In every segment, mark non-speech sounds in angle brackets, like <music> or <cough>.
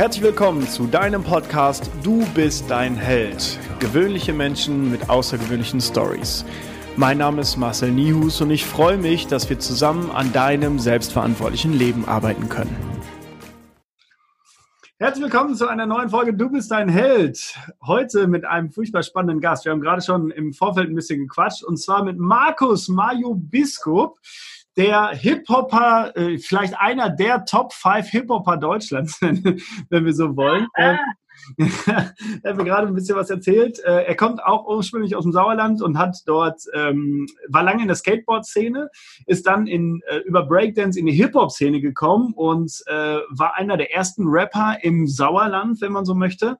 Herzlich willkommen zu deinem Podcast Du bist dein Held. Gewöhnliche Menschen mit außergewöhnlichen Stories. Mein Name ist Marcel Nihus und ich freue mich, dass wir zusammen an deinem selbstverantwortlichen Leben arbeiten können. Herzlich willkommen zu einer neuen Folge Du bist dein Held. Heute mit einem furchtbar spannenden Gast. Wir haben gerade schon im Vorfeld ein bisschen gequatscht und zwar mit Markus Mayo Biskup der Hip-Hopper, äh, vielleicht einer der Top 5 Hip-Hopper Deutschlands, <laughs> wenn wir so wollen. Ah. <laughs> er hat mir gerade ein bisschen was erzählt. Äh, er kommt auch ursprünglich aus dem Sauerland und hat dort, ähm, war lange in der Skateboard-Szene, ist dann in, äh, über Breakdance in die Hip-Hop-Szene gekommen und äh, war einer der ersten Rapper im Sauerland, wenn man so möchte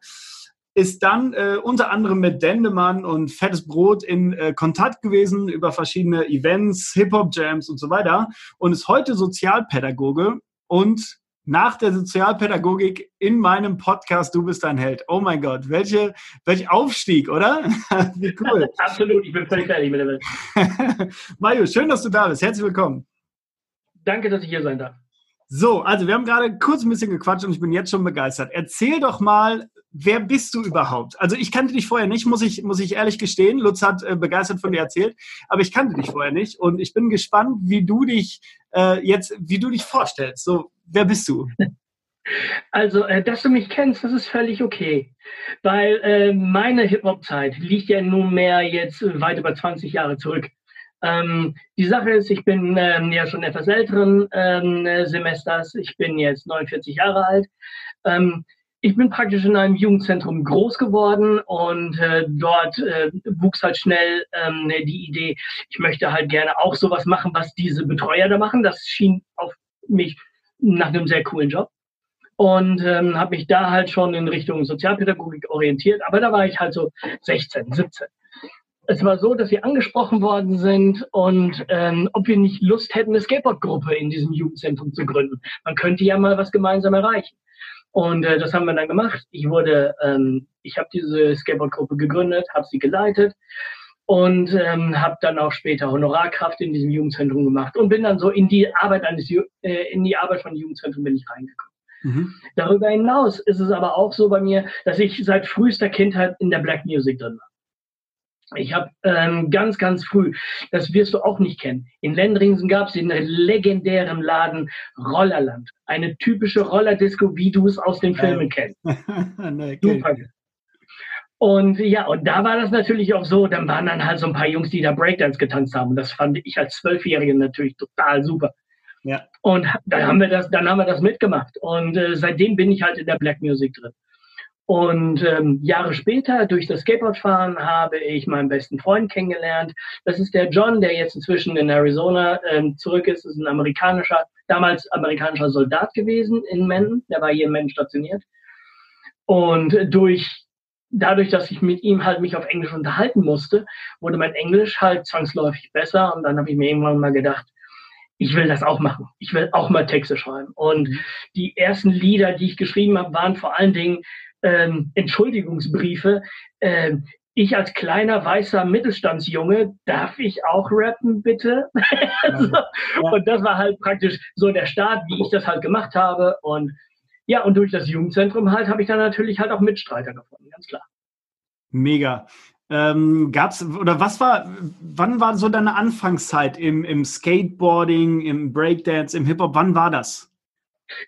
ist dann äh, unter anderem mit Dendemann und Fettes Brot in äh, Kontakt gewesen über verschiedene Events, Hip-Hop-Jams und so weiter und ist heute Sozialpädagoge und nach der Sozialpädagogik in meinem Podcast Du bist ein Held. Oh mein Gott, welche, welch Aufstieg, oder? <laughs> Wie cool. <laughs> Absolut, ich bin völlig fertig mit der Welt. <laughs> Mario, schön, dass du da bist. Herzlich willkommen. Danke, dass ich hier sein darf. So, also wir haben gerade kurz ein bisschen gequatscht und ich bin jetzt schon begeistert. Erzähl doch mal, wer bist du überhaupt? Also ich kannte dich vorher nicht, muss ich, muss ich ehrlich gestehen. Lutz hat äh, begeistert von dir erzählt, aber ich kannte dich vorher nicht und ich bin gespannt, wie du dich äh, jetzt, wie du dich vorstellst. So, wer bist du? <laughs> Also, äh, dass du mich kennst, das ist völlig okay. Weil äh, meine Hip-Hop-Zeit liegt ja nunmehr jetzt weit über 20 Jahre zurück. Ähm, die Sache ist, ich bin ähm, ja schon etwas älteren ähm, Semesters. Ich bin jetzt 49 Jahre alt. Ähm, ich bin praktisch in einem Jugendzentrum groß geworden und äh, dort äh, wuchs halt schnell ähm, die Idee, ich möchte halt gerne auch sowas machen, was diese Betreuer da machen. Das schien auf mich nach einem sehr coolen Job und ähm, habe mich da halt schon in Richtung Sozialpädagogik orientiert. Aber da war ich halt so 16, 17. Es war so, dass wir angesprochen worden sind und ähm, ob wir nicht Lust hätten, eine Skateboardgruppe in diesem Jugendzentrum zu gründen. Man könnte ja mal was gemeinsam erreichen. Und äh, das haben wir dann gemacht. Ich wurde, ähm, ich habe diese Skateboardgruppe gegründet, habe sie geleitet und ähm, habe dann auch später Honorarkraft in diesem Jugendzentrum gemacht und bin dann so in die Arbeit eines äh, in die Arbeit von Jugendzentrum bin ich reingekommen. Mhm. Darüber hinaus ist es aber auch so bei mir, dass ich seit frühester Kindheit in der Black Music drin war. Ich habe ähm, ganz, ganz früh, das wirst du auch nicht kennen, in Lendringsen gab es den legendären Laden Rollerland. Eine typische Rollerdisco, wie du es aus den Filmen kennst. <laughs> nee, Super. Und ja, und da war das natürlich auch so, dann waren dann halt so ein paar Jungs, die da Breakdance getanzt haben. Und das fand ich als Zwölfjährige natürlich total super. Ja. Und dann haben wir das, dann haben wir das mitgemacht. Und äh, seitdem bin ich halt in der Black Music drin. Und ähm, Jahre später, durch das Skateboardfahren, habe ich meinen besten Freund kennengelernt. Das ist der John, der jetzt inzwischen in Arizona ähm, zurück ist. Das ist ein amerikanischer, damals amerikanischer Soldat gewesen in Menden. Der war hier in Menden stationiert. Und durch, dadurch, dass ich mit ihm halt mich auf Englisch unterhalten musste, wurde mein Englisch halt zwangsläufig besser. Und dann habe ich mir irgendwann mal gedacht, ich will das auch machen. Ich will auch mal Texte schreiben. Und die ersten Lieder, die ich geschrieben habe, waren vor allen Dingen ähm, Entschuldigungsbriefe. Ähm, ich als kleiner weißer Mittelstandsjunge, darf ich auch rappen, bitte? <laughs> so. Und das war halt praktisch so der Start, wie ich das halt gemacht habe. Und ja, und durch das Jugendzentrum halt habe ich dann natürlich halt auch Mitstreiter gefunden, ganz klar. Mega. Ähm, gab's oder was war, wann war so deine Anfangszeit im, im Skateboarding, im Breakdance, im Hip-Hop? Wann war das?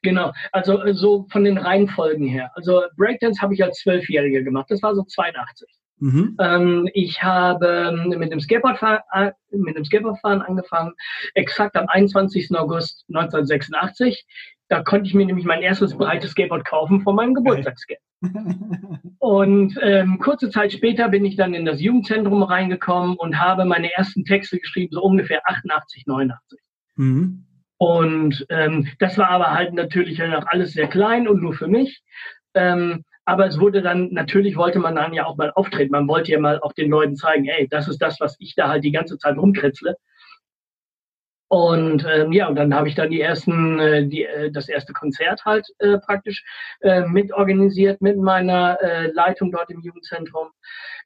Genau, also äh, so von den Reihenfolgen her. Also Breakdance habe ich als Zwölfjähriger gemacht, das war so 82. Mhm. Ähm, ich habe ähm, mit dem, Skateboardfahren, äh, mit dem Skateboardfahren angefangen, exakt am 21. August 1986. Da konnte ich mir nämlich mein erstes breites Skateboard kaufen von meinem Geburtstagsgeld. und ähm, kurze Zeit später bin ich dann in das Jugendzentrum reingekommen und habe meine ersten Texte geschrieben, so ungefähr 88, 89. Mhm. Und ähm, das war aber halt natürlich noch alles sehr klein und nur für mich. Ähm, aber es wurde dann, natürlich wollte man dann ja auch mal auftreten. Man wollte ja mal auch den Leuten zeigen, ey, das ist das, was ich da halt die ganze Zeit rumkritzle. Und ähm, ja, und dann habe ich dann die ersten, äh, die, äh, das erste Konzert halt äh, praktisch äh, mitorganisiert mit meiner äh, Leitung dort im Jugendzentrum.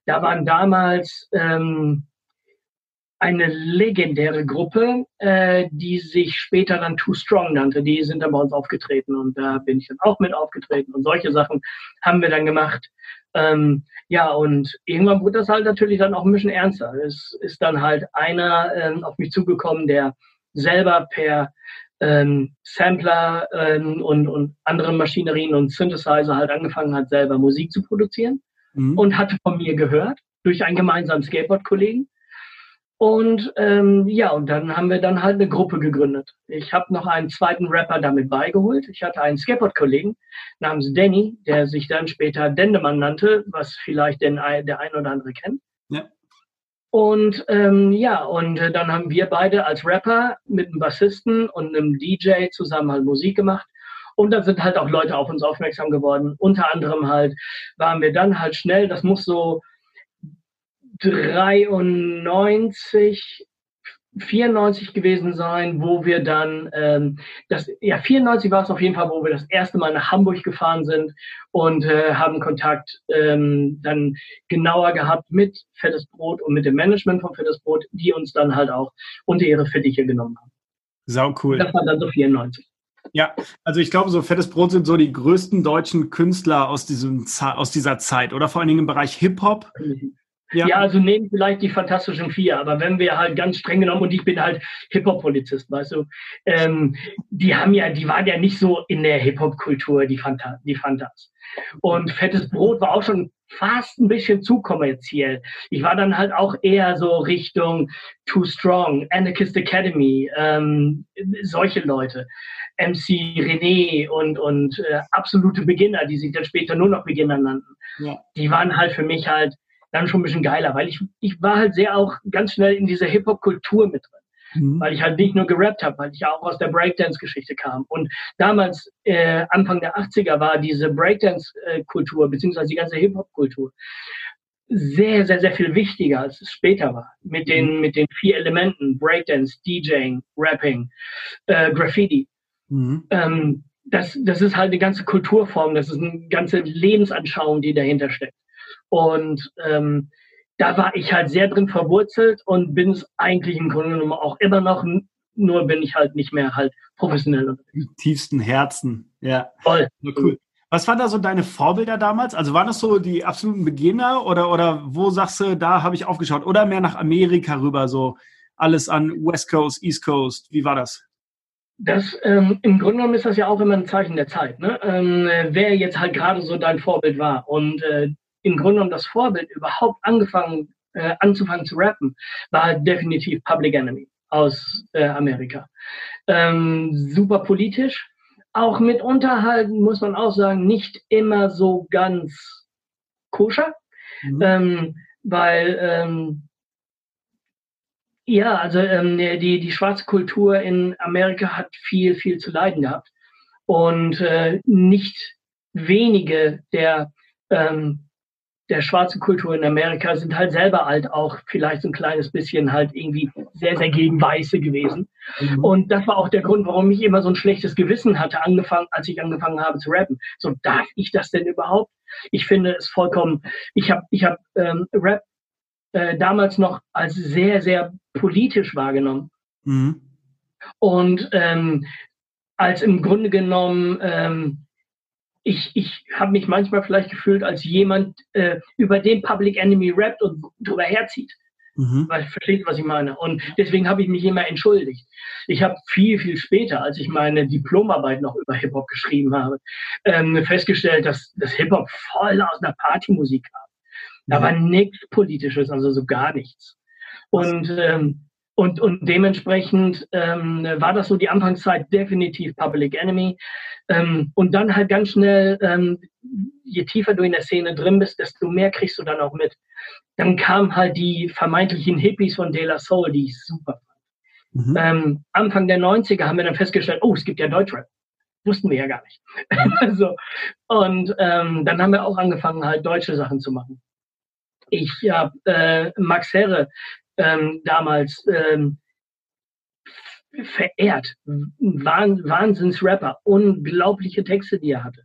Da waren damals ähm, eine legendäre Gruppe, äh, die sich später dann Too Strong nannte. Die sind dann bei uns aufgetreten und da bin ich dann auch mit aufgetreten und solche Sachen haben wir dann gemacht. Ähm, ja, und irgendwann wurde das halt natürlich dann auch ein bisschen ernster. Es ist dann halt einer ähm, auf mich zugekommen, der selber per ähm, Sampler ähm, und, und andere Maschinerien und Synthesizer halt angefangen hat, selber Musik zu produzieren mhm. und hatte von mir gehört durch einen gemeinsamen Skateboard-Kollegen. Und ähm, ja, und dann haben wir dann halt eine Gruppe gegründet. Ich habe noch einen zweiten Rapper damit beigeholt. Ich hatte einen Skateboard-Kollegen namens Danny, der sich dann später Dendemann nannte, was vielleicht den, der ein oder andere kennt. Ja. Und ähm, ja, und äh, dann haben wir beide als Rapper mit einem Bassisten und einem DJ zusammen halt Musik gemacht. Und da sind halt auch Leute auf uns aufmerksam geworden. Unter anderem halt waren wir dann halt schnell, das muss so 93, 94 gewesen sein, wo wir dann, ähm, das, ja, 94 war es auf jeden Fall, wo wir das erste Mal nach Hamburg gefahren sind und äh, haben Kontakt ähm, dann genauer gehabt mit Fettes Brot und mit dem Management von Fettes Brot, die uns dann halt auch unter ihre Fittiche genommen haben. Sau cool. Das war dann so 94. Ja, also ich glaube, so Fettes Brot sind so die größten deutschen Künstler aus, diesem, aus dieser Zeit oder vor allen Dingen im Bereich Hip-Hop. Mhm. Ja. ja, also nehmen vielleicht die Fantastischen Vier, aber wenn wir halt ganz streng genommen, und ich bin halt Hip-Hop-Polizist, weißt du, ähm, die haben ja, die waren ja nicht so in der Hip-Hop-Kultur, die, Fanta die Fantas. Und Fettes Brot war auch schon fast ein bisschen zu kommerziell. Ich war dann halt auch eher so Richtung Too Strong, Anarchist Academy, ähm, solche Leute. MC René und, und äh, absolute Beginner, die sich dann später nur noch Beginner nannten. Ja. Die waren halt für mich halt dann schon ein bisschen geiler, weil ich, ich war halt sehr auch ganz schnell in dieser Hip-Hop-Kultur mit drin. Mhm. Weil ich halt nicht nur gerappt habe, weil ich ja auch aus der Breakdance-Geschichte kam. Und damals, äh, Anfang der 80er, war diese Breakdance-Kultur, beziehungsweise die ganze Hip-Hop-Kultur, sehr, sehr, sehr viel wichtiger, als es später war. Mit den, mhm. mit den vier Elementen, Breakdance, DJing, Rapping, äh, Graffiti. Mhm. Ähm, das, das ist halt eine ganze Kulturform, das ist eine ganze Lebensanschauung, die dahinter steckt. Und ähm, da war ich halt sehr drin verwurzelt und bin es eigentlich im Grunde genommen auch immer noch, nur bin ich halt nicht mehr halt professionell. Im tiefsten Herzen, ja. Voll. Ja, cool. Was waren da so deine Vorbilder damals? Also waren das so die absoluten Beginner oder, oder wo sagst du, da habe ich aufgeschaut? Oder mehr nach Amerika rüber, so alles an West Coast, East Coast? Wie war das? Das, ähm, Im Grunde genommen ist das ja auch immer ein Zeichen der Zeit. Ne? Ähm, wer jetzt halt gerade so dein Vorbild war. Und äh, im Grunde genommen das Vorbild, überhaupt angefangen, äh, anzufangen zu rappen, war definitiv Public Enemy aus äh, Amerika. Ähm, super politisch, auch mitunter halt, muss man auch sagen, nicht immer so ganz koscher, mhm. ähm, weil ähm, ja, also ähm, die, die schwarze Kultur in Amerika hat viel, viel zu leiden gehabt. Und äh, nicht wenige der ähm, der schwarzen Kultur in Amerika sind halt selber halt auch vielleicht so ein kleines bisschen halt irgendwie sehr, sehr gegen Weiße gewesen. Mhm. Und das war auch der Grund, warum ich immer so ein schlechtes Gewissen hatte, angefangen, als ich angefangen habe zu rappen. So, darf ich das denn überhaupt? Ich finde es vollkommen, ich habe ich hab, ähm, Rap äh, damals noch als sehr, sehr politisch wahrgenommen. Mhm. Und ähm, als im Grunde genommen ähm, ich, ich habe mich manchmal vielleicht gefühlt als jemand, äh, über den Public Enemy rappt und drüber herzieht. Mhm. Weil versteht, was ich meine. Und deswegen habe ich mich immer entschuldigt. Ich habe viel, viel später, als ich meine Diplomarbeit noch über Hip-Hop geschrieben habe, ähm, festgestellt, dass das Hip-Hop voll aus einer Partymusik kam. Da mhm. war nichts Politisches, also so gar nichts. Und ähm, und, und dementsprechend ähm, war das so die Anfangszeit definitiv Public Enemy. Ähm, und dann halt ganz schnell, ähm, je tiefer du in der Szene drin bist, desto mehr kriegst du dann auch mit. Dann kamen halt die vermeintlichen Hippies von De La Soul, die ich super fand. Mhm. Ähm, Anfang der 90er haben wir dann festgestellt, oh, es gibt ja Deutschrap. Wussten wir ja gar nicht. <laughs> so. Und ähm, dann haben wir auch angefangen, halt deutsche Sachen zu machen. Ich habe äh, Max Herre ähm, damals ähm, verehrt. Wahn, Wahnsinnsrapper, unglaubliche Texte, die er hatte.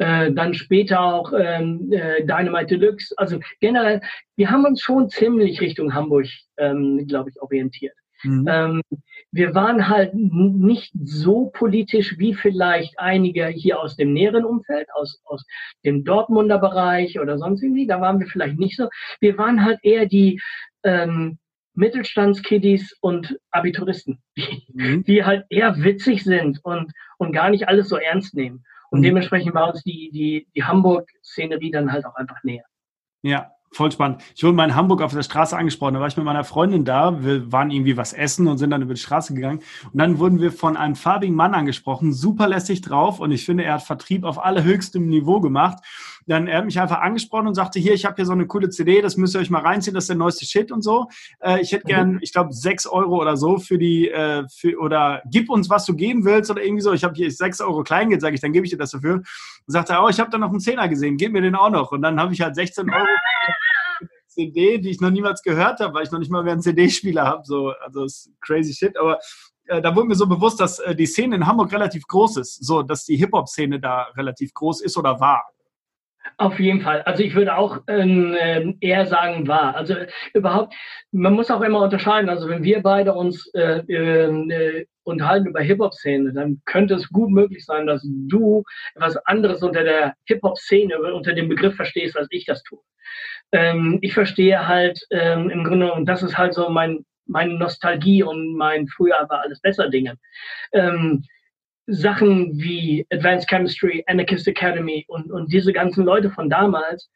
äh, dann später auch ähm, äh, Dynamite Deluxe. Also generell, wir haben uns schon ziemlich Richtung Hamburg, ähm, glaube ich, orientiert. Mhm. Ähm, wir waren halt nicht so politisch wie vielleicht einige hier aus dem näheren Umfeld, aus, aus dem Dortmunder Bereich oder sonst irgendwie. Da waren wir vielleicht nicht so. Wir waren halt eher die ähm, Mittelstandskiddies und Abituristen, die, mhm. die halt eher witzig sind und, und gar nicht alles so ernst nehmen. Und mhm. dementsprechend war uns die, die, die Hamburg-Szenerie dann halt auch einfach näher. Ja, voll spannend. Ich wurde mal in Hamburg auf der Straße angesprochen. Da war ich mit meiner Freundin da. Wir waren irgendwie was essen und sind dann über die Straße gegangen. Und dann wurden wir von einem farbigen Mann angesprochen, super lässig drauf. Und ich finde, er hat Vertrieb auf allerhöchstem Niveau gemacht. Dann er hat mich einfach angesprochen und sagte, hier, ich habe hier so eine coole CD, das müsst ihr euch mal reinziehen, das ist der neueste Shit und so. Äh, ich hätte gern, mhm. ich glaube, sechs Euro oder so für die, äh, für, oder gib uns, was du geben willst oder irgendwie so. Ich habe hier sechs Euro Kleingeld, sage ich, dann gebe ich dir das dafür. Und sagte er, oh, ich habe da noch einen Zehner gesehen, gib mir den auch noch. Und dann habe ich halt 16 Euro CD, die ich noch niemals gehört habe, weil ich noch nicht mal mehr einen CD-Spieler habe. So, also ist crazy shit. Aber äh, da wurde mir so bewusst, dass äh, die Szene in Hamburg relativ groß ist, so dass die Hip-Hop-Szene da relativ groß ist oder war. Auf jeden Fall. Also ich würde auch ähm, ähm, eher sagen, war. Also überhaupt, man muss auch immer unterscheiden. Also wenn wir beide uns äh, ähm, äh, unterhalten über Hip-Hop-Szene, dann könnte es gut möglich sein, dass du etwas anderes unter der Hip-Hop-Szene, unter dem Begriff verstehst, als ich das tue. Ähm, ich verstehe halt ähm, im Grunde, und das ist halt so mein, meine Nostalgie und mein früher war alles besser Dinge. Ähm, Sachen wie Advanced Chemistry, Anarchist Academy und, und diese ganzen Leute von damals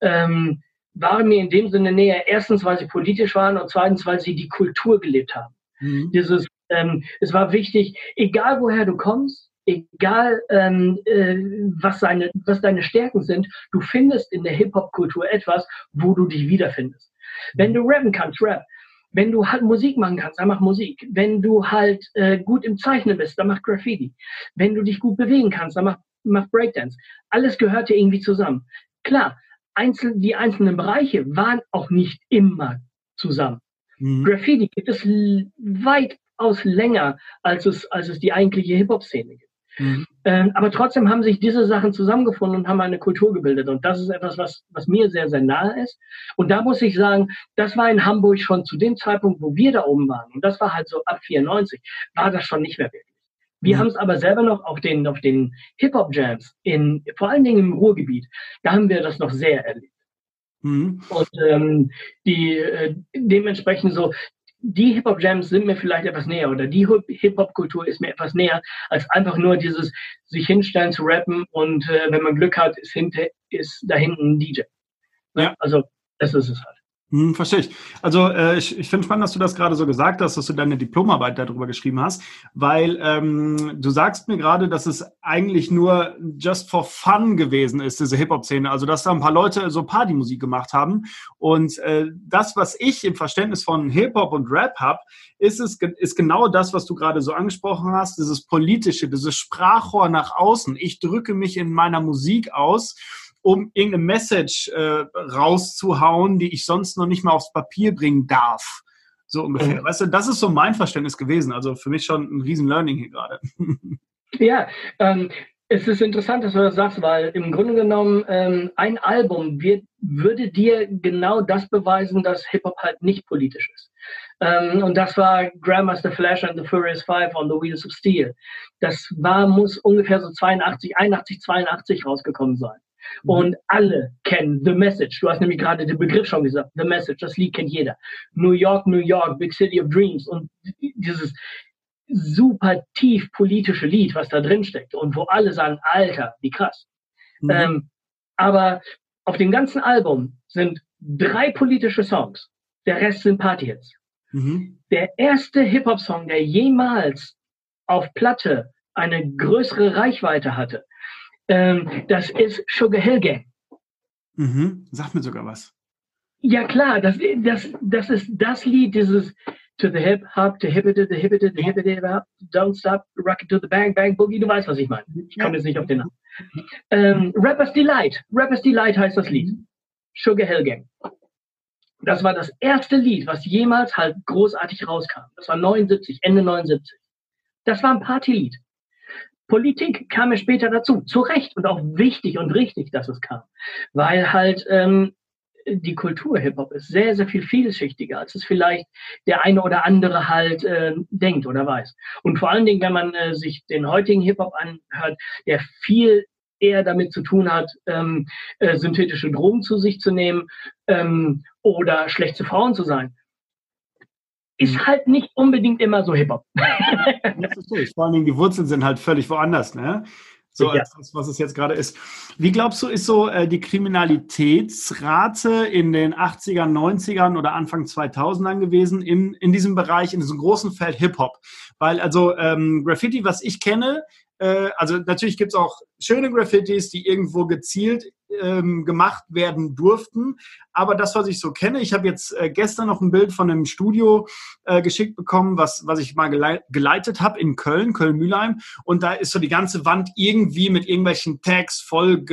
ähm, waren mir in dem Sinne näher. Erstens, weil sie politisch waren und zweitens, weil sie die Kultur gelebt haben. Mhm. Dieses, ähm, es war wichtig, egal woher du kommst, egal ähm, äh, was, seine, was deine Stärken sind, du findest in der Hip-Hop-Kultur etwas, wo du dich wiederfindest. Wenn du rappen kannst, rap. Wenn du halt Musik machen kannst, dann mach Musik. Wenn du halt äh, gut im Zeichnen bist, dann mach Graffiti. Wenn du dich gut bewegen kannst, dann mach, mach Breakdance. Alles gehört ja irgendwie zusammen. Klar, einzel die einzelnen Bereiche waren auch nicht immer zusammen. Mhm. Graffiti gibt es weitaus länger, als es, als es die eigentliche Hip-Hop-Szene gibt. Mhm. Ähm, aber trotzdem haben sich diese Sachen zusammengefunden und haben eine Kultur gebildet. Und das ist etwas, was, was mir sehr, sehr nahe ist. Und da muss ich sagen, das war in Hamburg schon zu dem Zeitpunkt, wo wir da oben waren. Und das war halt so ab 94, war das schon nicht mehr wirklich. Wir mhm. haben es aber selber noch auf den, auf den Hip-Hop-Jams, in, vor allen Dingen im Ruhrgebiet, da haben wir das noch sehr erlebt. Mhm. Und ähm, die äh, dementsprechend so, die Hip-Hop-Jams sind mir vielleicht etwas näher oder die Hip-Hop-Kultur ist mir etwas näher, als einfach nur dieses sich hinstellen zu rappen und äh, wenn man Glück hat, ist, hinter, ist da hinten ein DJ. Ja. Also das ist es halt. Hm, verstehe ich. Also äh, ich, ich finde spannend, dass du das gerade so gesagt hast, dass du deine Diplomarbeit darüber geschrieben hast, weil ähm, du sagst mir gerade, dass es eigentlich nur just for fun gewesen ist, diese Hip-Hop-Szene. Also dass da ein paar Leute so Partymusik gemacht haben. Und äh, das, was ich im Verständnis von Hip-Hop und Rap habe, ist es ist genau das, was du gerade so angesprochen hast, dieses politische, dieses Sprachrohr nach außen. Ich drücke mich in meiner Musik aus um irgendeine Message äh, rauszuhauen, die ich sonst noch nicht mal aufs Papier bringen darf. So ungefähr. Mhm. Weißt du, das ist so mein Verständnis gewesen. Also für mich schon ein riesen Learning hier gerade. <laughs> Ja, ähm, es ist interessant, dass du das sagst, weil im Grunde genommen ähm, ein Album wird, würde dir genau das beweisen, dass Hip-Hop halt nicht politisch ist. Ähm, und das war Grandmaster Flash and the Furious Five on the Wheels of Steel. Das war, muss ungefähr so 82, 81, 82 rausgekommen sein. Mhm. Und alle kennen The Message. Du hast nämlich gerade den Begriff schon gesagt. The Message, das Lied kennt jeder. New York, New York, Big City of Dreams. Und dieses super tief politische Lied, was da drin steckt. Und wo alle sagen, Alter, wie krass. Mhm. Ähm, aber auf dem ganzen Album sind drei politische Songs. Der Rest sind Partyhits. Mhm. Der erste Hip-Hop-Song, der jemals auf Platte eine größere Reichweite hatte, ähm, das ist Sugar Hill Gang. Mhm. Sagt mir sogar was. Ja klar, das, das, das ist das Lied, dieses To the Hip Hop, to Hip It, the Hip It, the Hip It, Don't Stop, Rock It to the Bang Bang Boogie. Du weißt, was ich meine. Ich komme jetzt nicht auf den Namen. Ähm, Rappers Delight. Rappers Delight heißt das Lied. Sugar Hill Gang. Das war das erste Lied, was jemals halt großartig rauskam. Das war 79, Ende 79. Das war ein Partylied. Politik kam ja später dazu, zu Recht und auch wichtig und richtig, dass es kam, weil halt ähm, die Kultur Hip-Hop ist sehr, sehr viel vielschichtiger, als es vielleicht der eine oder andere halt äh, denkt oder weiß. Und vor allen Dingen, wenn man äh, sich den heutigen Hip-Hop anhört, der viel eher damit zu tun hat, ähm, äh, synthetische Drogen zu sich zu nehmen ähm, oder schlecht zu Frauen zu sein, ist mhm. halt nicht unbedingt immer so Hip-Hop. <laughs> Vor allen Dingen die Wurzeln sind halt völlig woanders, ne? So als das, was es jetzt gerade ist. Wie glaubst du, ist so äh, die Kriminalitätsrate in den 80ern, 90ern oder Anfang 2000ern gewesen in, in diesem Bereich, in diesem großen Feld Hip-Hop? Weil also ähm, Graffiti, was ich kenne, äh, also natürlich gibt es auch schöne Graffitis, die irgendwo gezielt ähm, gemacht werden durften. Aber das, was ich so kenne, ich habe jetzt äh, gestern noch ein Bild von einem Studio äh, geschickt bekommen, was, was ich mal geleit geleitet habe in Köln, Köln-Mühlheim. Und da ist so die ganze Wand irgendwie mit irgendwelchen Tags voll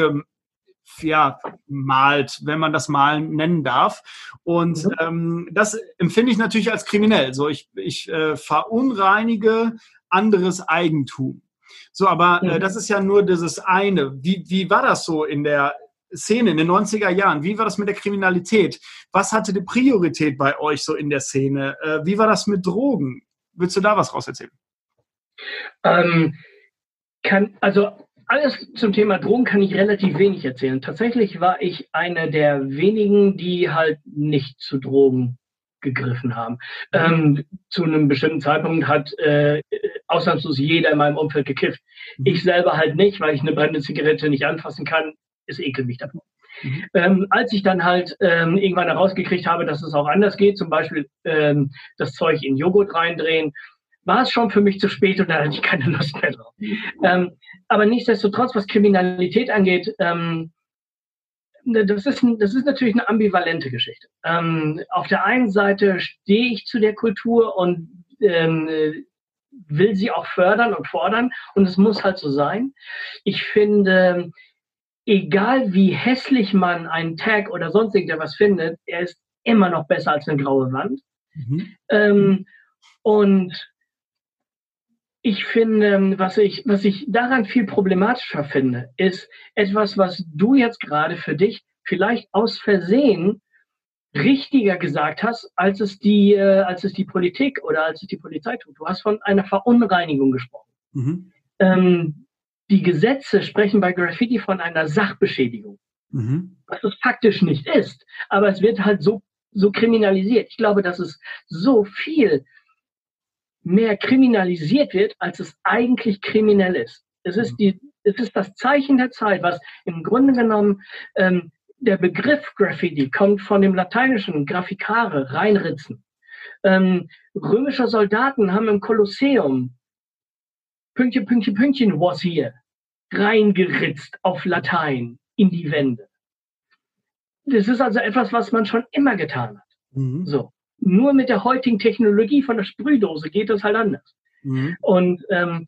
ja, malt, wenn man das mal nennen darf. Und mhm. ähm, das empfinde ich natürlich als kriminell. So, ich, ich äh, verunreinige anderes Eigentum. So, aber äh, das ist ja nur dieses eine. Wie, wie war das so in der Szene in den 90er Jahren? Wie war das mit der Kriminalität? Was hatte die Priorität bei euch so in der Szene? Äh, wie war das mit Drogen? Willst du da was raus erzählen? Ähm, kann, also alles zum Thema Drogen kann ich relativ wenig erzählen. Tatsächlich war ich einer der wenigen, die halt nicht zu Drogen gegriffen haben. Ähm, zu einem bestimmten Zeitpunkt hat äh, ausnahmslos jeder in meinem Umfeld gekifft. Mhm. Ich selber halt nicht, weil ich eine brennende Zigarette nicht anfassen kann. Es ekelt mich davon. Mhm. Ähm, als ich dann halt ähm, irgendwann herausgekriegt habe, dass es auch anders geht, zum Beispiel ähm, das Zeug in Joghurt reindrehen, war es schon für mich zu spät und da hatte ich keine Lust mehr drauf. Ähm, aber nichtsdestotrotz, was Kriminalität angeht, ähm, das ist, das ist natürlich eine ambivalente Geschichte. Ähm, auf der einen Seite stehe ich zu der Kultur und ähm, will sie auch fördern und fordern und es muss halt so sein. Ich finde, egal wie hässlich man einen Tag oder sonst irgendetwas findet, er ist immer noch besser als eine graue Wand. Mhm. Ähm, und ich finde, was ich, was ich daran viel problematischer finde, ist etwas, was du jetzt gerade für dich vielleicht aus Versehen richtiger gesagt hast, als es die, äh, als es die Politik oder als es die Polizei tut. Du hast von einer Verunreinigung gesprochen. Mhm. Ähm, die Gesetze sprechen bei Graffiti von einer Sachbeschädigung, mhm. was es faktisch nicht ist, aber es wird halt so, so kriminalisiert. Ich glaube, dass es so viel mehr kriminalisiert wird, als es eigentlich kriminell ist. Es ist, die, es ist das Zeichen der Zeit, was im Grunde genommen ähm, der Begriff Graffiti kommt von dem lateinischen Graficare, reinritzen. Ähm, römische Soldaten haben im Kolosseum Pünktchen, Pünktchen, Pünktchen was hier reingeritzt auf Latein in die Wände. Das ist also etwas, was man schon immer getan hat. Mhm. So. Nur mit der heutigen Technologie von der Sprühdose geht das halt anders. Mhm. Und, ähm,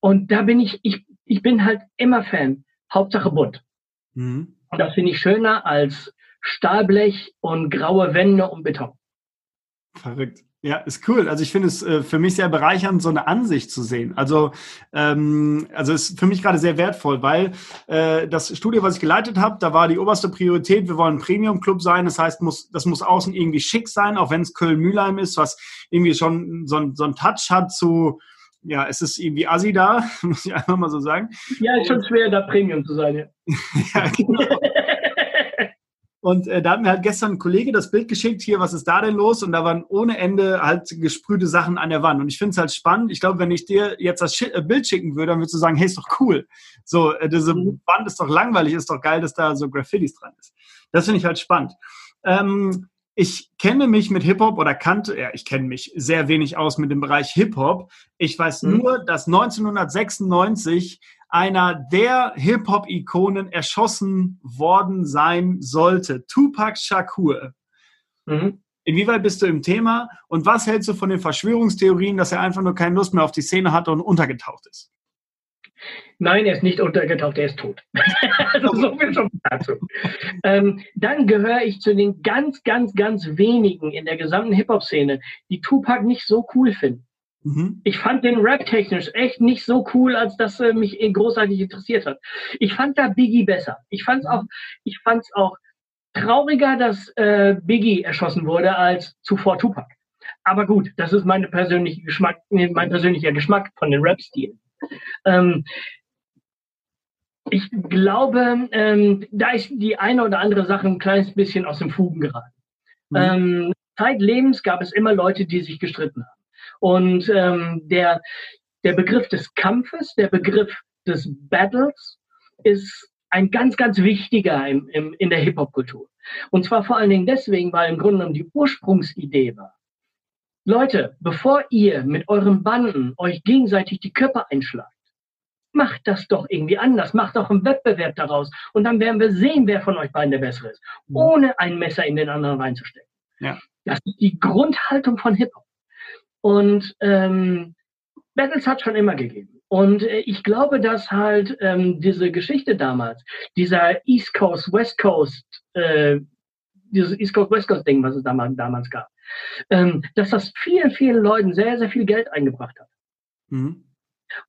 und da bin ich, ich, ich bin halt immer Fan. Hauptsache bunt. Mhm. Und das finde ich schöner als Stahlblech und graue Wände und Beton. Verrückt. Ja, ist cool. Also ich finde es äh, für mich sehr bereichernd, so eine Ansicht zu sehen. Also, ähm, also ist für mich gerade sehr wertvoll, weil äh, das Studio, was ich geleitet habe, da war die oberste Priorität, wir wollen ein Premium-Club sein. Das heißt, muss, das muss außen irgendwie schick sein, auch wenn es Köln-Mühlheim ist, was irgendwie schon so, so einen Touch hat zu, ja, es ist irgendwie assi da, <laughs> muss ich einfach mal so sagen. Ja, ist schon schwer, da Premium zu sein, ja. <laughs> ja, genau. Und äh, da hat mir halt gestern ein Kollege das Bild geschickt, hier, was ist da denn los? Und da waren ohne Ende halt gesprühte Sachen an der Wand. Und ich finde es halt spannend. Ich glaube, wenn ich dir jetzt das äh, Bild schicken würde, dann würdest du sagen, hey, ist doch cool. So, äh, diese mhm. Wand ist doch langweilig, ist doch geil, dass da so Graffitis dran ist. Das finde ich halt spannend. Ähm, ich kenne mich mit Hip-Hop oder kannte, ja, ich kenne mich sehr wenig aus mit dem Bereich Hip-Hop. Ich weiß mhm. nur, dass 1996 einer der Hip-Hop-Ikonen erschossen worden sein sollte. Tupac Shakur. Mhm. Inwieweit bist du im Thema und was hältst du von den Verschwörungstheorien, dass er einfach nur keine Lust mehr auf die Szene hatte und untergetaucht ist? Nein, er ist nicht untergetaucht, er ist tot. <laughs> also so viel schon dazu. Ähm, dann gehöre ich zu den ganz, ganz, ganz wenigen in der gesamten Hip-Hop-Szene, die Tupac nicht so cool finden. Mhm. Ich fand den Rap technisch echt nicht so cool, als dass er mich großartig interessiert hat. Ich fand da Biggie besser. Ich fand es auch, ich fand's auch trauriger, dass äh, Biggie erschossen wurde als zuvor Tupac. Aber gut, das ist meine persönliche Geschmack, mein persönlicher Geschmack von den Rap-Stilen. Ähm, ich glaube, ähm, da ist die eine oder andere Sache ein kleines bisschen aus dem Fugen geraten. Mhm. Ähm, zeitlebens gab es immer Leute, die sich gestritten haben. Und ähm, der, der Begriff des Kampfes, der Begriff des Battles ist ein ganz, ganz wichtiger im, im, in der Hip-Hop-Kultur. Und zwar vor allen Dingen deswegen, weil im Grunde genommen die Ursprungsidee war. Leute, bevor ihr mit euren Banden euch gegenseitig die Köpfe einschlagt, macht das doch irgendwie anders, macht doch einen Wettbewerb daraus und dann werden wir sehen, wer von euch beiden der Bessere ist, mhm. ohne ein Messer in den anderen reinzustecken. Ja. Das ist die Grundhaltung von Hip-Hop. Und ähm, Battles hat schon immer gegeben. Und äh, ich glaube, dass halt ähm, diese Geschichte damals, dieser East Coast, West Coast, äh, dieses East Coast, West Coast Ding, was es damals, damals gab, ähm, dass das vielen, vielen Leuten sehr, sehr viel Geld eingebracht hat. Mhm.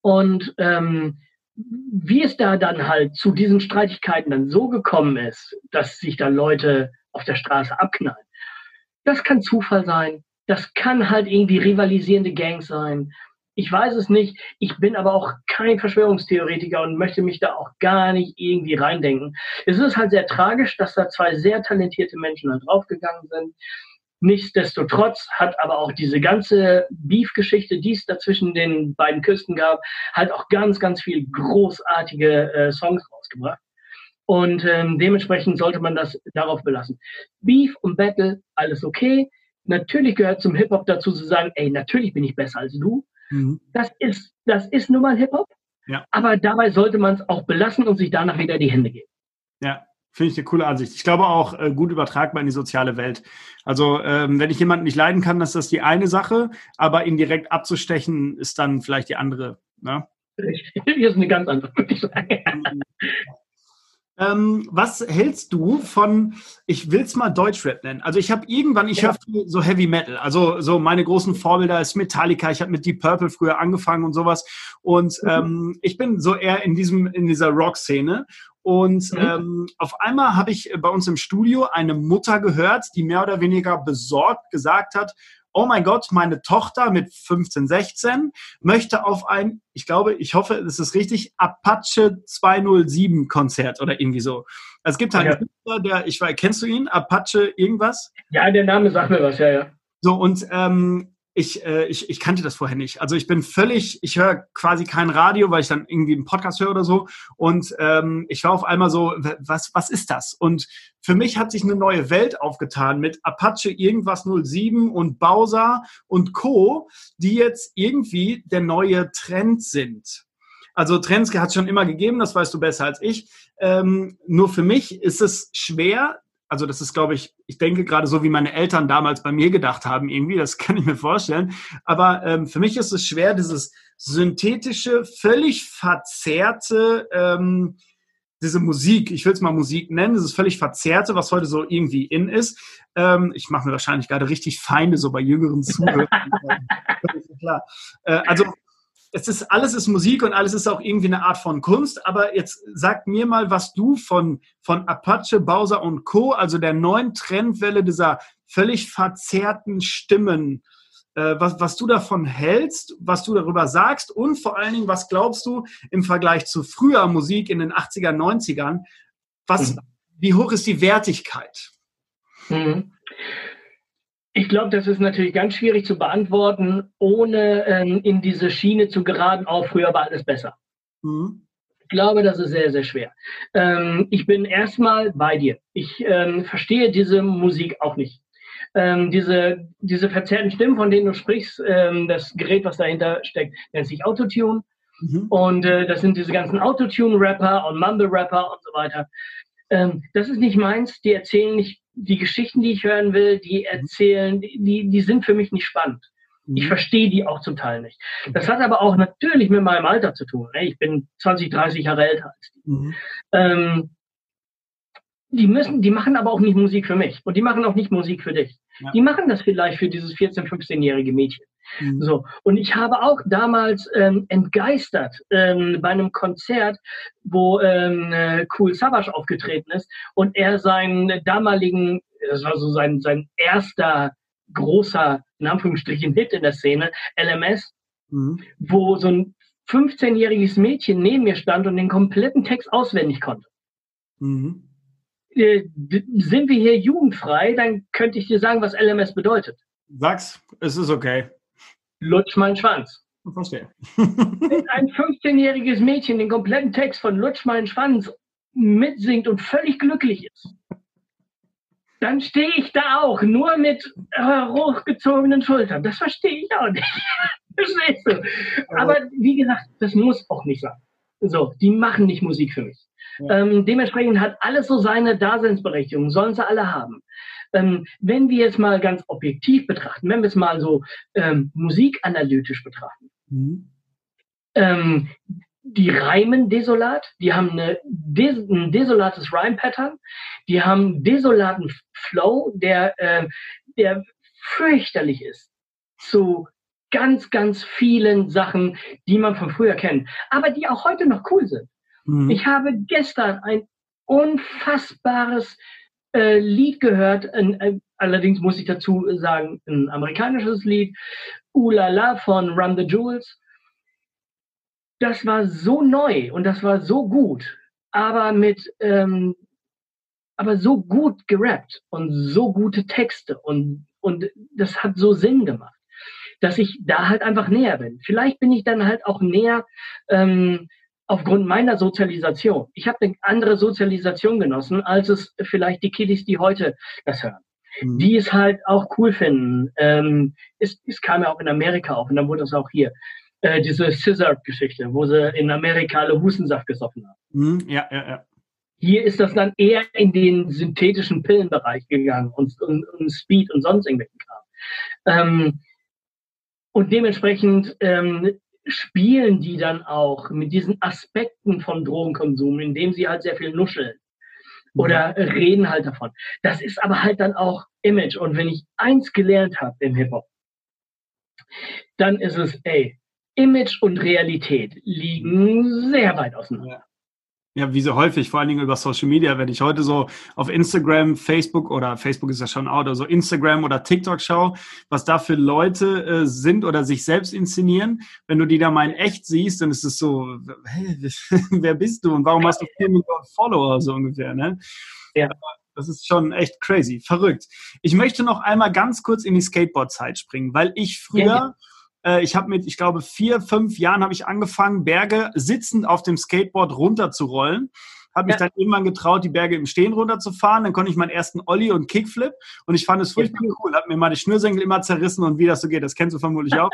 Und ähm, wie es da dann halt zu diesen Streitigkeiten dann so gekommen ist, dass sich da Leute auf der Straße abknallen, das kann Zufall sein, das kann halt irgendwie rivalisierende Gangs sein. Ich weiß es nicht. Ich bin aber auch kein Verschwörungstheoretiker und möchte mich da auch gar nicht irgendwie reindenken. Es ist halt sehr tragisch, dass da zwei sehr talentierte Menschen da draufgegangen sind. Nichtsdestotrotz hat aber auch diese ganze Beef-Geschichte, die es da zwischen den beiden Küsten gab, halt auch ganz, ganz viel großartige äh, Songs rausgebracht. Und ähm, dementsprechend sollte man das darauf belassen. Beef und Battle, alles okay. Natürlich gehört zum Hip-Hop dazu zu sagen, ey, natürlich bin ich besser als du. Mhm. Das ist, das ist nun mal Hip-Hop. Ja. Aber dabei sollte man es auch belassen und sich danach wieder die Hände geben. Ja, Finde ich eine coole Ansicht. Ich glaube auch äh, gut übertragbar in die soziale Welt. Also ähm, wenn ich jemanden nicht leiden kann, ist das die eine Sache, aber ihn direkt abzustechen ist dann vielleicht die andere. Ne? <laughs> Hier ist eine ganz andere, würde ich sagen. Ähm, was hältst du von, ich will es mal Deutschrap nennen. Also ich habe irgendwann, ich ja. höre so Heavy Metal. Also so meine großen Vorbilder ist Metallica. Ich habe mit Deep Purple früher angefangen und sowas. Und mhm. ähm, ich bin so eher in diesem in dieser Rock-Szene. Und mhm. ähm, auf einmal habe ich bei uns im Studio eine Mutter gehört, die mehr oder weniger besorgt gesagt hat, oh mein Gott, meine Tochter mit 15, 16 möchte auf ein, ich glaube, ich hoffe, das ist richtig, Apache 207 Konzert oder irgendwie so. Es gibt einen ja. der, ich weiß, kennst du ihn? Apache irgendwas? Ja, der Name sagt mir was, ja, ja. So, und ähm, ich, äh, ich, ich kannte das vorher nicht. Also ich bin völlig, ich höre quasi kein Radio, weil ich dann irgendwie einen Podcast höre oder so. Und ähm, ich war auf einmal so, was, was ist das? Und für mich hat sich eine neue Welt aufgetan mit Apache irgendwas 07 und Bowser und Co., die jetzt irgendwie der neue Trend sind. Also Trends hat es schon immer gegeben, das weißt du besser als ich. Ähm, nur für mich ist es schwer, also das ist, glaube ich, ich denke gerade so, wie meine Eltern damals bei mir gedacht haben, irgendwie, das <laughs> kann ich mir vorstellen. Aber ähm, für mich ist es schwer, dieses synthetische, völlig verzerrte, ähm, diese Musik, ich will es mal Musik nennen, dieses völlig verzerrte, was heute so irgendwie in ist. Ähm, ich mache mir wahrscheinlich gerade richtig Feinde so bei jüngeren Zuhörern. <laughs> klar. Äh, also es ist, alles ist Musik und alles ist auch irgendwie eine Art von Kunst, aber jetzt sag mir mal, was du von, von Apache, Bowser und Co., also der neuen Trendwelle dieser völlig verzerrten Stimmen, äh, was, was du davon hältst, was du darüber sagst und vor allen Dingen, was glaubst du im Vergleich zu früher Musik in den 80er, 90ern, was, mhm. wie hoch ist die Wertigkeit? Mhm. Ich glaube, das ist natürlich ganz schwierig zu beantworten, ohne ähm, in diese Schiene zu geraten, auch früher war alles besser. Mhm. Ich glaube, das ist sehr, sehr schwer. Ähm, ich bin erstmal bei dir. Ich ähm, verstehe diese Musik auch nicht. Ähm, diese, diese verzerrten Stimmen, von denen du sprichst, ähm, das Gerät, was dahinter steckt, nennt sich Autotune. Mhm. Und äh, das sind diese ganzen Autotune-Rapper und Mumble-Rapper und so weiter. Ähm, das ist nicht meins. Die erzählen nicht die Geschichten, die ich hören will, die erzählen, die, die sind für mich nicht spannend. Ich mhm. verstehe die auch zum Teil nicht. Das hat aber auch natürlich mit meinem Alter zu tun. Ich bin 20, 30 Jahre älter als die. Mhm. Ähm, die müssen, die machen aber auch nicht Musik für mich und die machen auch nicht Musik für dich. Ja. Die machen das vielleicht für dieses 14-, 15-jährige Mädchen. Mhm. So. Und ich habe auch damals ähm, entgeistert ähm, bei einem Konzert, wo ähm, äh, Cool Savage aufgetreten ist und er seinen damaligen, das war so sein, sein erster großer, in Anführungsstrichen, Hit in der Szene, LMS, mhm. wo so ein 15-jähriges Mädchen neben mir stand und den kompletten Text auswendig konnte. Mhm. Äh, sind wir hier jugendfrei, dann könnte ich dir sagen, was LMS bedeutet. Sag's, es ist okay. Lutsch meinen Schwanz. Verstehe. Wenn ein 15-jähriges Mädchen den kompletten Text von Lutsch meinen Schwanz mitsingt und völlig glücklich ist, dann stehe ich da auch nur mit äh, hochgezogenen Schultern. Das verstehe ich auch nicht. <laughs> Verstehst du? Aber wie gesagt, das muss auch nicht sein. So, die machen nicht Musik für mich. Ja. Ähm, dementsprechend hat alles so seine Daseinsberechtigung, sollen sie alle haben. Ähm, wenn wir jetzt mal ganz objektiv betrachten, wenn wir es mal so ähm, musikanalytisch betrachten, mhm. ähm, die reimen desolat, die haben eine des, ein desolates Rhyme-Pattern, die haben desolaten Flow, der, äh, der fürchterlich ist zu ganz, ganz vielen Sachen, die man von früher kennt, aber die auch heute noch cool sind. Mhm. Ich habe gestern ein unfassbares äh, Lied gehört, ein, allerdings muss ich dazu sagen, ein amerikanisches Lied, Ulala von Run the Jewels. Das war so neu und das war so gut, aber mit, ähm, aber so gut gerappt und so gute Texte und, und das hat so Sinn gemacht dass ich da halt einfach näher bin. Vielleicht bin ich dann halt auch näher ähm, aufgrund meiner Sozialisation. Ich habe eine andere Sozialisation genossen, als es vielleicht die Kiddies, die heute das hören. Mhm. Die es halt auch cool finden. Ähm, es, es kam ja auch in Amerika auf und dann wurde es auch hier. Äh, diese Scissor-Geschichte, wo sie in Amerika alle Hustensaft gesoffen haben. Mhm. Ja, ja, ja. Hier ist das dann eher in den synthetischen Pillenbereich gegangen und, und, und Speed und sonst irgendwelchen Kram. Ähm, und dementsprechend ähm, spielen die dann auch mit diesen Aspekten von Drogenkonsum, indem sie halt sehr viel nuscheln oder mhm. reden halt davon. Das ist aber halt dann auch Image. Und wenn ich eins gelernt habe im Hip-Hop, dann ist es, ey, Image und Realität liegen sehr weit auseinander. Ja, wie so häufig, vor allen Dingen über Social Media, wenn ich heute so auf Instagram, Facebook oder Facebook ist ja schon out, oder so Instagram oder TikTok schaue, was da für Leute äh, sind oder sich selbst inszenieren. Wenn du die da mal in echt siehst, dann ist es so, hey, <laughs> wer bist du und warum hast du vier Millionen Follower so ungefähr, ne? Ja. Das ist schon echt crazy, verrückt. Ich möchte noch einmal ganz kurz in die Skateboard-Zeit springen, weil ich früher ja, äh, ich habe mit, ich glaube, vier, fünf Jahren habe ich angefangen, Berge sitzend auf dem Skateboard runterzurollen. Habe mich ja. dann irgendwann getraut, die Berge im Stehen runterzufahren. Dann konnte ich meinen ersten Ollie und Kickflip und ich fand es furchtbar cool. Habe mir mal die Schnürsenkel immer zerrissen und wie das so geht, das kennst du vermutlich <laughs> auch.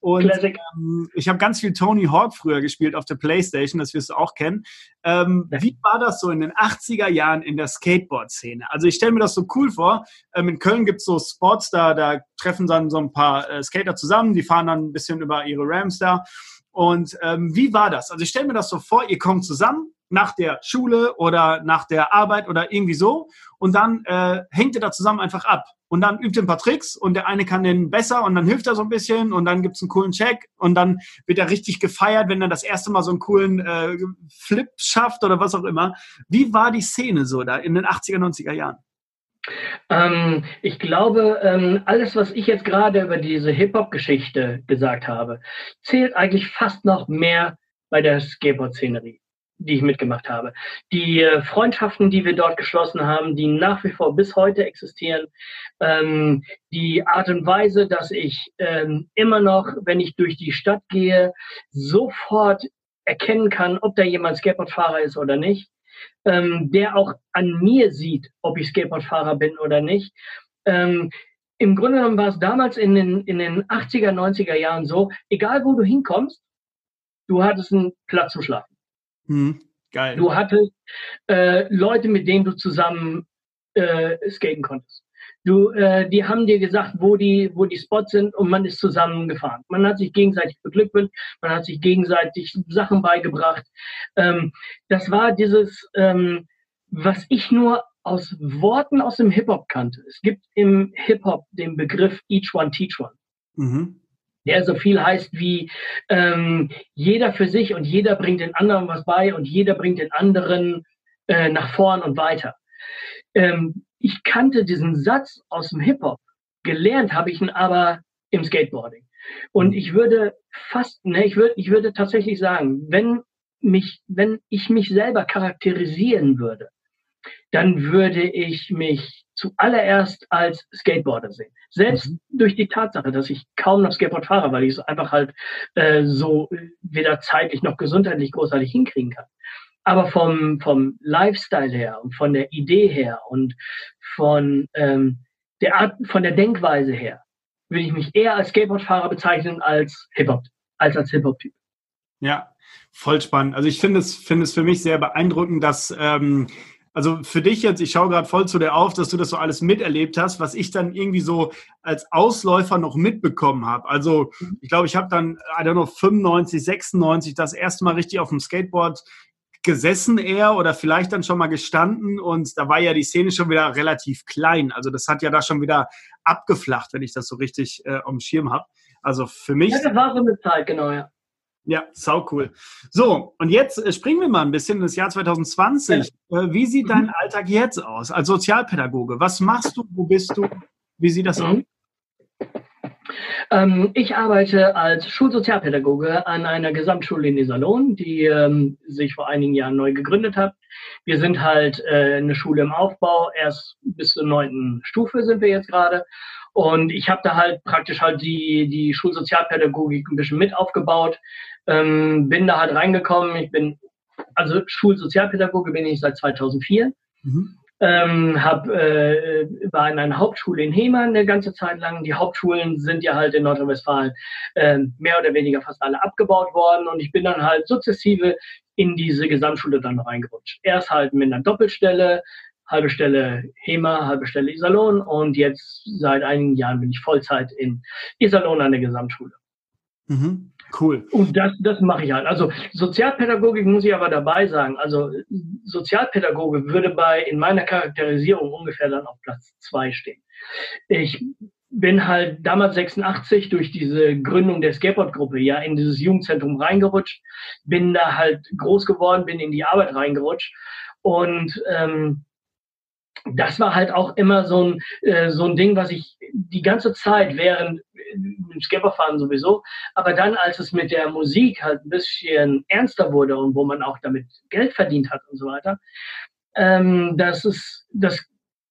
Und ähm, ich habe ganz viel Tony Hawk früher gespielt auf der Playstation, das wirst du auch kennen. Ähm, wie war das so in den 80er Jahren in der Skateboard-Szene? Also ich stelle mir das so cool vor. Ähm, in Köln gibt es so Spots, da, da treffen dann so ein paar äh, Skater zusammen, die fahren dann ein bisschen über ihre Rams da. Und ähm, wie war das? Also ich stelle mir das so vor, ihr kommt zusammen, nach der Schule oder nach der Arbeit oder irgendwie so und dann äh, hängt ihr da zusammen einfach ab und dann übt ihr ein paar Tricks und der eine kann den besser und dann hilft er so ein bisschen und dann gibt's einen coolen Check und dann wird er richtig gefeiert, wenn er das erste Mal so einen coolen äh, Flip schafft oder was auch immer. Wie war die Szene so da in den 80er, 90er Jahren? Ähm, ich glaube, ähm, alles, was ich jetzt gerade über diese Hip-Hop-Geschichte gesagt habe, zählt eigentlich fast noch mehr bei der Skateboard-Szenerie die ich mitgemacht habe. Die äh, Freundschaften, die wir dort geschlossen haben, die nach wie vor bis heute existieren. Ähm, die Art und Weise, dass ich ähm, immer noch, wenn ich durch die Stadt gehe, sofort erkennen kann, ob da jemand Skateboardfahrer ist oder nicht. Ähm, der auch an mir sieht, ob ich Skateboardfahrer bin oder nicht. Ähm, Im Grunde genommen war es damals in den, in den 80er, 90er Jahren so, egal wo du hinkommst, du hattest einen Platz zu schlafen. Hm, geil. Du hattest äh, Leute, mit denen du zusammen äh, skaten konntest. Du, äh, die haben dir gesagt, wo die, wo die Spots sind und man ist zusammen gefahren. Man hat sich gegenseitig beglückwünscht, man hat sich gegenseitig Sachen beigebracht. Ähm, das war dieses, ähm, was ich nur aus Worten aus dem Hip-Hop kannte. Es gibt im Hip-Hop den Begriff Each One Teach One. Mhm. Der so viel heißt wie ähm, jeder für sich und jeder bringt den anderen was bei und jeder bringt den anderen äh, nach vorn und weiter. Ähm, ich kannte diesen Satz aus dem Hip-Hop. Gelernt habe ich ihn aber im Skateboarding. Und ich würde fast, ne, ich würde, ich würde tatsächlich sagen, wenn mich, wenn ich mich selber charakterisieren würde, dann würde ich mich zuallererst als Skateboarder sehen. Selbst mhm. durch die Tatsache, dass ich kaum noch Skateboard fahre, weil ich es einfach halt äh, so weder zeitlich noch gesundheitlich großartig hinkriegen kann. Aber vom, vom Lifestyle her und von der Idee her und von ähm, der Art, von der Denkweise her, würde ich mich eher als Skateboardfahrer bezeichnen als Hip-Hop, als als Hip-Hop-Typ. Ja, voll spannend. Also ich finde es, finde es für mich sehr beeindruckend, dass ähm, also für dich jetzt, ich schaue gerade voll zu dir auf, dass du das so alles miterlebt hast, was ich dann irgendwie so als Ausläufer noch mitbekommen habe. Also ich glaube, ich habe dann, I don't know, 95, 96 das erste Mal richtig auf dem Skateboard gesessen eher oder vielleicht dann schon mal gestanden und da war ja die Szene schon wieder relativ klein. Also das hat ja da schon wieder abgeflacht, wenn ich das so richtig äh, am Schirm habe. Also für mich. Ja, das war so eine Zeit, genau, ja. Ja, sau cool. So, und jetzt äh, springen wir mal ein bisschen in das Jahr 2020. Ja. Äh, wie sieht mhm. dein Alltag jetzt aus als Sozialpädagoge? Was machst du? Wo bist du? Wie sieht das mhm. aus? Ähm, ich arbeite als Schulsozialpädagoge an einer Gesamtschule in Iserlohn, die ähm, sich vor einigen Jahren neu gegründet hat. Wir sind halt äh, eine Schule im Aufbau, erst bis zur neunten Stufe sind wir jetzt gerade. Und ich habe da halt praktisch halt die, die Schulsozialpädagogik ein bisschen mit aufgebaut, ähm, bin da halt reingekommen. Ich bin, also Schulsozialpädagoge bin ich seit 2004. Mhm ähm, habe äh, war in einer Hauptschule in Hema eine ganze Zeit lang. Die Hauptschulen sind ja halt in Nordrhein-Westfalen äh, mehr oder weniger fast alle abgebaut worden und ich bin dann halt sukzessive in diese Gesamtschule dann reingerutscht. Erst halt mit einer Doppelstelle, halbe Stelle Hema, halbe Stelle Iserlohn und jetzt seit einigen Jahren bin ich Vollzeit in Iserlohn an der Gesamtschule. Mhm. Cool. Und das, das mache ich halt. Also Sozialpädagogik muss ich aber dabei sagen. Also Sozialpädagoge würde bei in meiner Charakterisierung ungefähr dann auf Platz zwei stehen. Ich bin halt damals 86 durch diese Gründung der Skateboard-Gruppe ja in dieses Jugendzentrum reingerutscht, bin da halt groß geworden, bin in die Arbeit reingerutscht und ähm, das war halt auch immer so ein, äh, so ein Ding, was ich die ganze Zeit während mit Skipperfahren sowieso, aber dann, als es mit der Musik halt ein bisschen ernster wurde und wo man auch damit Geld verdient hat und so weiter, ähm, dass es, dass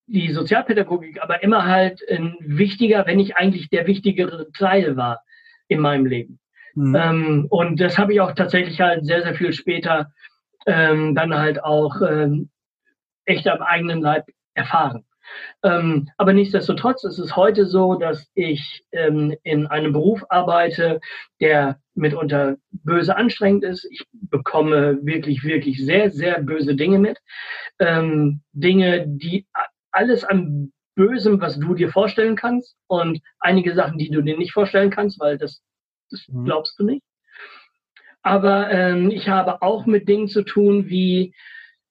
die Sozialpädagogik aber immer halt ein wichtiger, wenn nicht eigentlich der wichtigere Teil war in meinem Leben. Mhm. Ähm, und das habe ich auch tatsächlich halt sehr, sehr viel später ähm, dann halt auch ähm, echt am eigenen Leib erfahren. Ähm, aber nichtsdestotrotz ist es heute so, dass ich ähm, in einem Beruf arbeite, der mitunter böse anstrengend ist. Ich bekomme wirklich, wirklich sehr, sehr böse Dinge mit. Ähm, Dinge, die alles an Bösem, was du dir vorstellen kannst und einige Sachen, die du dir nicht vorstellen kannst, weil das, das mhm. glaubst du nicht. Aber ähm, ich habe auch mit Dingen zu tun wie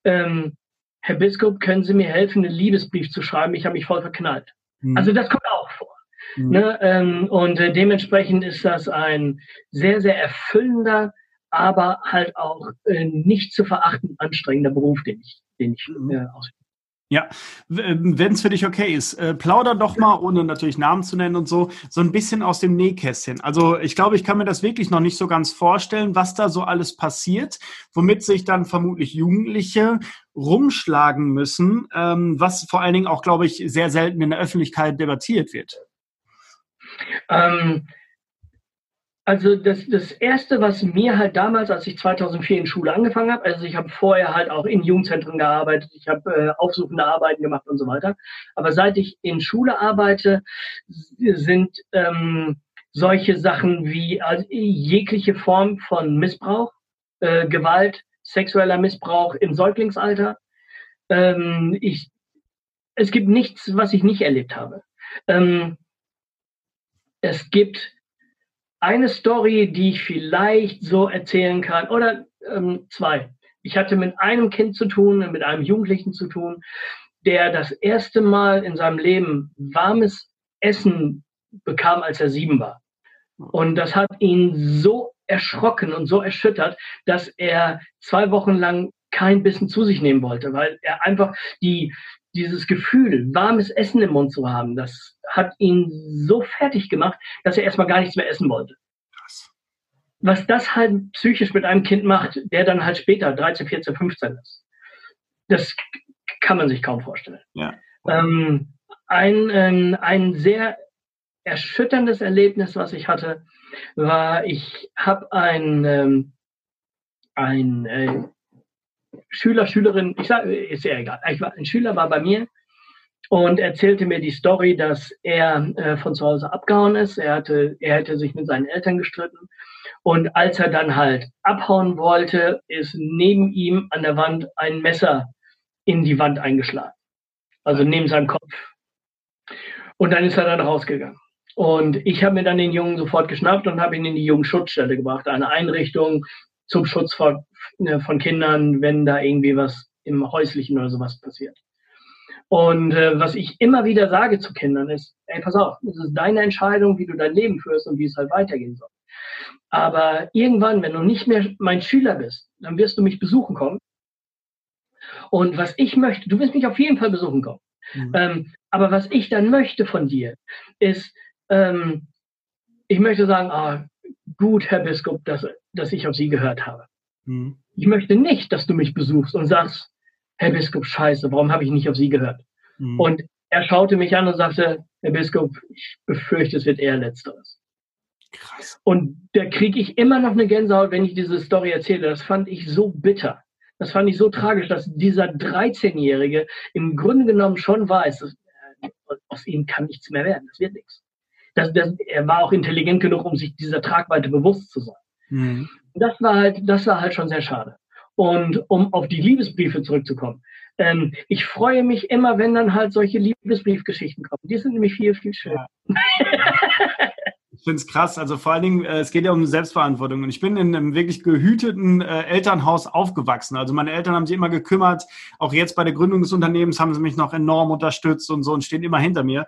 ähm, Herr Biskup, können Sie mir helfen, einen Liebesbrief zu schreiben? Ich habe mich voll verknallt. Mhm. Also das kommt auch vor. Mhm. Ne? Ähm, und äh, dementsprechend ist das ein sehr, sehr erfüllender, aber halt auch äh, nicht zu verachten anstrengender Beruf, den ich, den ich mhm. äh, ausübe. Ja, wenn es für dich okay ist, äh, plauder doch mal, ohne natürlich Namen zu nennen und so, so ein bisschen aus dem Nähkästchen. Also ich glaube, ich kann mir das wirklich noch nicht so ganz vorstellen, was da so alles passiert, womit sich dann vermutlich Jugendliche rumschlagen müssen, ähm, was vor allen Dingen auch, glaube ich, sehr selten in der Öffentlichkeit debattiert wird. Ähm, also das, das Erste, was mir halt damals, als ich 2004 in Schule angefangen habe, also ich habe vorher halt auch in Jugendzentren gearbeitet, ich habe äh, aufsuchende Arbeiten gemacht und so weiter. Aber seit ich in Schule arbeite, sind ähm, solche Sachen wie also jegliche Form von Missbrauch, äh, Gewalt, sexueller Missbrauch im Säuglingsalter. Ähm, ich, es gibt nichts, was ich nicht erlebt habe. Ähm, es gibt eine Story, die ich vielleicht so erzählen kann, oder ähm, zwei. Ich hatte mit einem Kind zu tun, mit einem Jugendlichen zu tun, der das erste Mal in seinem Leben warmes Essen bekam, als er sieben war. Und das hat ihn so erschrocken und so erschüttert, dass er zwei Wochen lang kein Bissen zu sich nehmen wollte, weil er einfach die, dieses Gefühl, warmes Essen im Mund zu haben, das hat ihn so fertig gemacht, dass er erstmal gar nichts mehr essen wollte. Was das halt psychisch mit einem Kind macht, der dann halt später 13, 14, 15 ist, das kann man sich kaum vorstellen. Ja. Ähm, ein, ähm, ein sehr erschütterndes Erlebnis, was ich hatte, war, ich habe ein, ähm, ein äh, Schüler, Schülerin, ich sage, ist ja egal, ein Schüler war bei mir und erzählte mir die Story, dass er äh, von zu Hause abgehauen ist. Er hatte, er hätte sich mit seinen Eltern gestritten. Und als er dann halt abhauen wollte, ist neben ihm an der Wand ein Messer in die Wand eingeschlagen. Also neben seinem Kopf. Und dann ist er dann rausgegangen. Und ich habe mir dann den Jungen sofort geschnappt und habe ihn in die Jugendschutzstelle gebracht, eine Einrichtung zum Schutz von, äh, von Kindern, wenn da irgendwie was im Häuslichen oder sowas passiert. Und äh, was ich immer wieder sage zu Kindern ist, ey, pass auf, es ist deine Entscheidung, wie du dein Leben führst und wie es halt weitergehen soll. Aber irgendwann, wenn du nicht mehr mein Schüler bist, dann wirst du mich besuchen kommen. Und was ich möchte, du wirst mich auf jeden Fall besuchen kommen. Mhm. Ähm, aber was ich dann möchte von dir, ist, ähm, ich möchte sagen, ah, gut, Herr Biskup, dass, dass ich auf Sie gehört habe. Mhm. Ich möchte nicht, dass du mich besuchst und sagst, Herr Biskup, scheiße, warum habe ich nicht auf Sie gehört? Mhm. Und er schaute mich an und sagte, Herr Biskup, ich befürchte, es wird eher Letzteres. Krass. Und da kriege ich immer noch eine Gänsehaut, wenn ich diese Story erzähle. Das fand ich so bitter. Das fand ich so tragisch, dass dieser 13-Jährige im Grunde genommen schon weiß, dass, äh, aus ihm kann nichts mehr werden. Das wird nichts das, das, er war auch intelligent genug, um sich dieser Tragweite bewusst zu sein. Mhm. Das war halt, das war halt schon sehr schade. Und um auf die Liebesbriefe zurückzukommen. Ähm, ich freue mich immer, wenn dann halt solche Liebesbriefgeschichten kommen. Die sind nämlich viel, viel schöner. Ja. Ich finde es krass. Also vor allen Dingen, äh, es geht ja um Selbstverantwortung. Und ich bin in einem wirklich gehüteten äh, Elternhaus aufgewachsen. Also meine Eltern haben sich immer gekümmert. Auch jetzt bei der Gründung des Unternehmens haben sie mich noch enorm unterstützt und so und stehen immer hinter mir.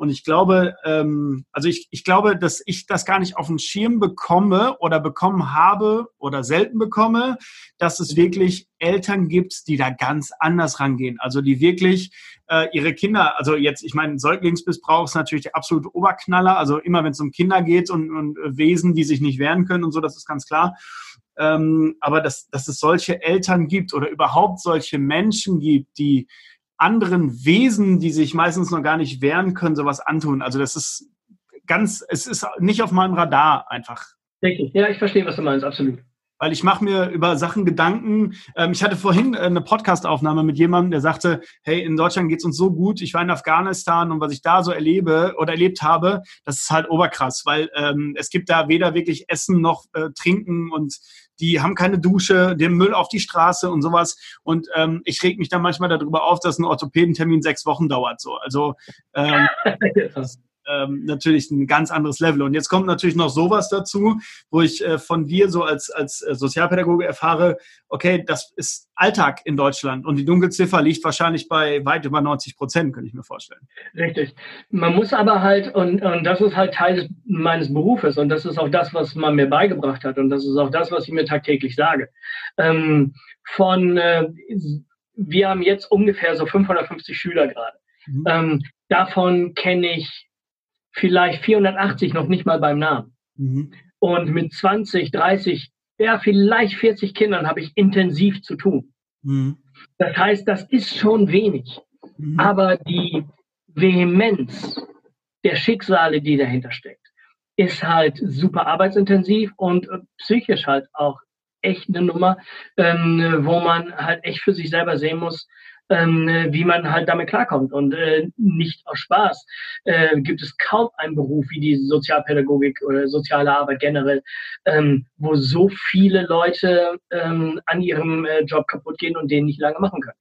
Und ich glaube, ähm, also ich, ich glaube, dass ich das gar nicht auf den Schirm bekomme oder bekommen habe oder selten bekomme, dass es wirklich Eltern gibt, die da ganz anders rangehen. Also die wirklich äh, ihre Kinder, also jetzt, ich meine, Säuglingsmissbrauch ist natürlich der absolute Oberknaller. Also immer wenn es um Kinder geht und, und Wesen, die sich nicht wehren können und so, das ist ganz klar. Ähm, aber dass, dass es solche Eltern gibt oder überhaupt solche Menschen gibt, die anderen Wesen, die sich meistens noch gar nicht wehren können, sowas antun. Also das ist ganz, es ist nicht auf meinem Radar einfach. Richtig, ja, ich verstehe, was du meinst, absolut. Weil ich mache mir über Sachen Gedanken. Ähm, ich hatte vorhin äh, eine Podcastaufnahme mit jemandem, der sagte, hey, in Deutschland geht's uns so gut, ich war in Afghanistan und was ich da so erlebe oder erlebt habe, das ist halt oberkrass, weil ähm, es gibt da weder wirklich Essen noch äh, Trinken und die haben keine Dusche, den Müll auf die Straße und sowas. Und ähm, ich reg mich dann manchmal darüber auf, dass ein Orthopädentermin sechs Wochen dauert. So, also ähm, <laughs> ähm, natürlich ein ganz anderes Level. Und jetzt kommt natürlich noch sowas dazu, wo ich äh, von dir so als, als äh, Sozialpädagoge erfahre, okay, das ist Alltag in Deutschland und die Dunkelziffer liegt wahrscheinlich bei weit über 90 Prozent, könnte ich mir vorstellen. Richtig. Man muss aber halt, und, und das ist halt Teil des, meines Berufes und das ist auch das, was man mir beigebracht hat und das ist auch das, was ich mir tagtäglich sage. Ähm, von, äh, wir haben jetzt ungefähr so 550 Schüler gerade. Mhm. Ähm, davon kenne ich vielleicht 480 noch nicht mal beim Namen. Mhm. Und mit 20, 30, ja, vielleicht 40 Kindern habe ich intensiv zu tun. Mhm. Das heißt, das ist schon wenig. Mhm. Aber die Vehemenz der Schicksale, die dahinter steckt, ist halt super arbeitsintensiv und psychisch halt auch echt eine Nummer, ähm, wo man halt echt für sich selber sehen muss, ähm, wie man halt damit klarkommt. Und äh, nicht aus Spaß äh, gibt es kaum einen Beruf wie die Sozialpädagogik oder soziale Arbeit generell, ähm, wo so viele Leute ähm, an ihrem äh, Job kaputt gehen und den nicht lange machen können.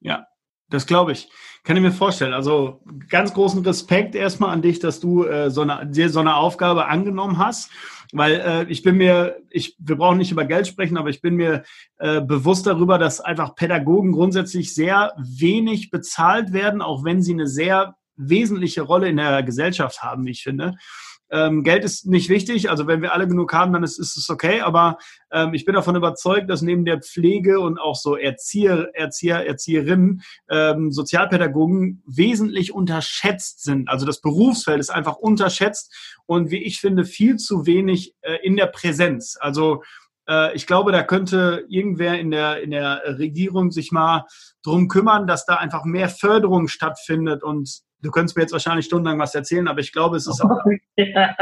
Ja, das glaube ich. Kann ich mir vorstellen. Also ganz großen Respekt erstmal an dich, dass du äh, so, eine, so eine Aufgabe angenommen hast. Weil äh, ich bin mir, ich, wir brauchen nicht über Geld sprechen, aber ich bin mir äh, bewusst darüber, dass einfach Pädagogen grundsätzlich sehr wenig bezahlt werden, auch wenn sie eine sehr wesentliche Rolle in der Gesellschaft haben, wie ich finde. Ähm, Geld ist nicht wichtig, also wenn wir alle genug haben, dann ist, ist es okay, aber ähm, ich bin davon überzeugt, dass neben der Pflege und auch so Erzieher, Erzieher, Erzieherinnen, ähm, Sozialpädagogen wesentlich unterschätzt sind. Also das Berufsfeld ist einfach unterschätzt und wie ich finde, viel zu wenig äh, in der Präsenz. Also äh, ich glaube, da könnte irgendwer in der, in der Regierung sich mal drum kümmern, dass da einfach mehr Förderung stattfindet und du könntest mir jetzt wahrscheinlich stundenlang was erzählen, aber ich glaube, es ist <laughs> auch. ja.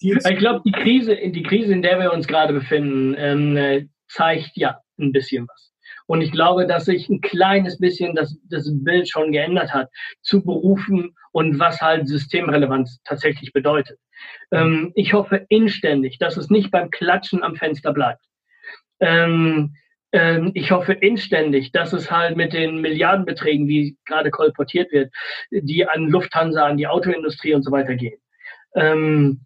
Ich glaube, die Krise, die Krise, in der wir uns gerade befinden, ähm, äh, zeigt ja ein bisschen was. Und ich glaube, dass sich ein kleines bisschen das, das Bild schon geändert hat zu Berufen und was halt Systemrelevanz tatsächlich bedeutet. Ähm, ich hoffe inständig, dass es nicht beim Klatschen am Fenster bleibt. Ähm, ähm, ich hoffe inständig, dass es halt mit den Milliardenbeträgen, wie gerade kolportiert wird, die an Lufthansa, an die Autoindustrie und so weiter gehen, ähm,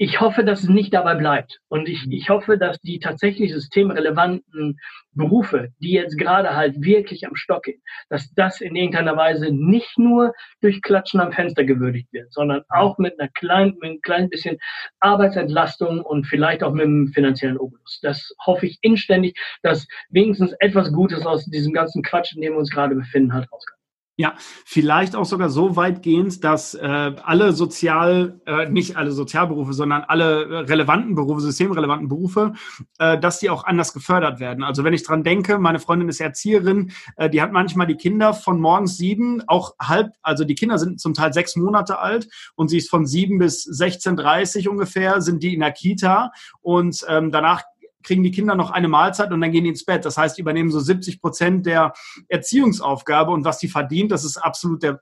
ich hoffe, dass es nicht dabei bleibt. Und ich, ich hoffe, dass die tatsächlich systemrelevanten Berufe, die jetzt gerade halt wirklich am Stock gehen, dass das in irgendeiner Weise nicht nur durch Klatschen am Fenster gewürdigt wird, sondern auch mit einer kleinen, mit einem kleinen bisschen Arbeitsentlastung und vielleicht auch mit einem finanziellen Obolus. Das hoffe ich inständig, dass wenigstens etwas Gutes aus diesem ganzen Quatsch, in dem wir uns gerade befinden, halt rauskommt. Ja, vielleicht auch sogar so weitgehend, dass äh, alle sozial, äh, nicht alle Sozialberufe, sondern alle relevanten Berufe, systemrelevanten Berufe, äh, dass die auch anders gefördert werden. Also wenn ich dran denke, meine Freundin ist Erzieherin, äh, die hat manchmal die Kinder von morgens sieben, auch halb, also die Kinder sind zum Teil sechs Monate alt und sie ist von sieben bis 16.30 ungefähr, sind die in der Kita und ähm, danach kriegen die Kinder noch eine Mahlzeit und dann gehen die ins Bett. Das heißt, die übernehmen so 70 Prozent der Erziehungsaufgabe und was die verdient, das ist absolut der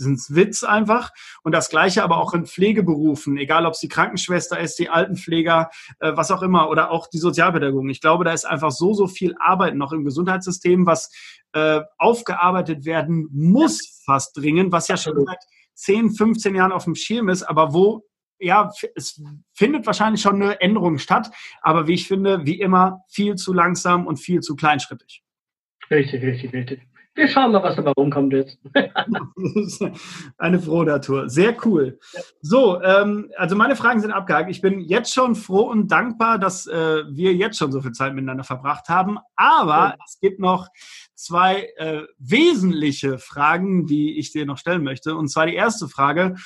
sind Witz einfach. Und das Gleiche aber auch in Pflegeberufen, egal ob es die Krankenschwester ist, die Altenpfleger, äh, was auch immer, oder auch die Sozialpädagogen. Ich glaube, da ist einfach so, so viel Arbeit noch im Gesundheitssystem, was äh, aufgearbeitet werden muss, fast dringend, was ja schon seit 10, 15 Jahren auf dem Schirm ist, aber wo ja, es findet wahrscheinlich schon eine Änderung statt, aber wie ich finde, wie immer, viel zu langsam und viel zu kleinschrittig. Richtig, richtig, richtig. Wir schauen mal, was dabei rumkommt jetzt. <laughs> Eine Frohnatur. Sehr cool. So, ähm, also meine Fragen sind abgehakt. Ich bin jetzt schon froh und dankbar, dass äh, wir jetzt schon so viel Zeit miteinander verbracht haben. Aber ja. es gibt noch zwei äh, wesentliche Fragen, die ich dir noch stellen möchte. Und zwar die erste Frage.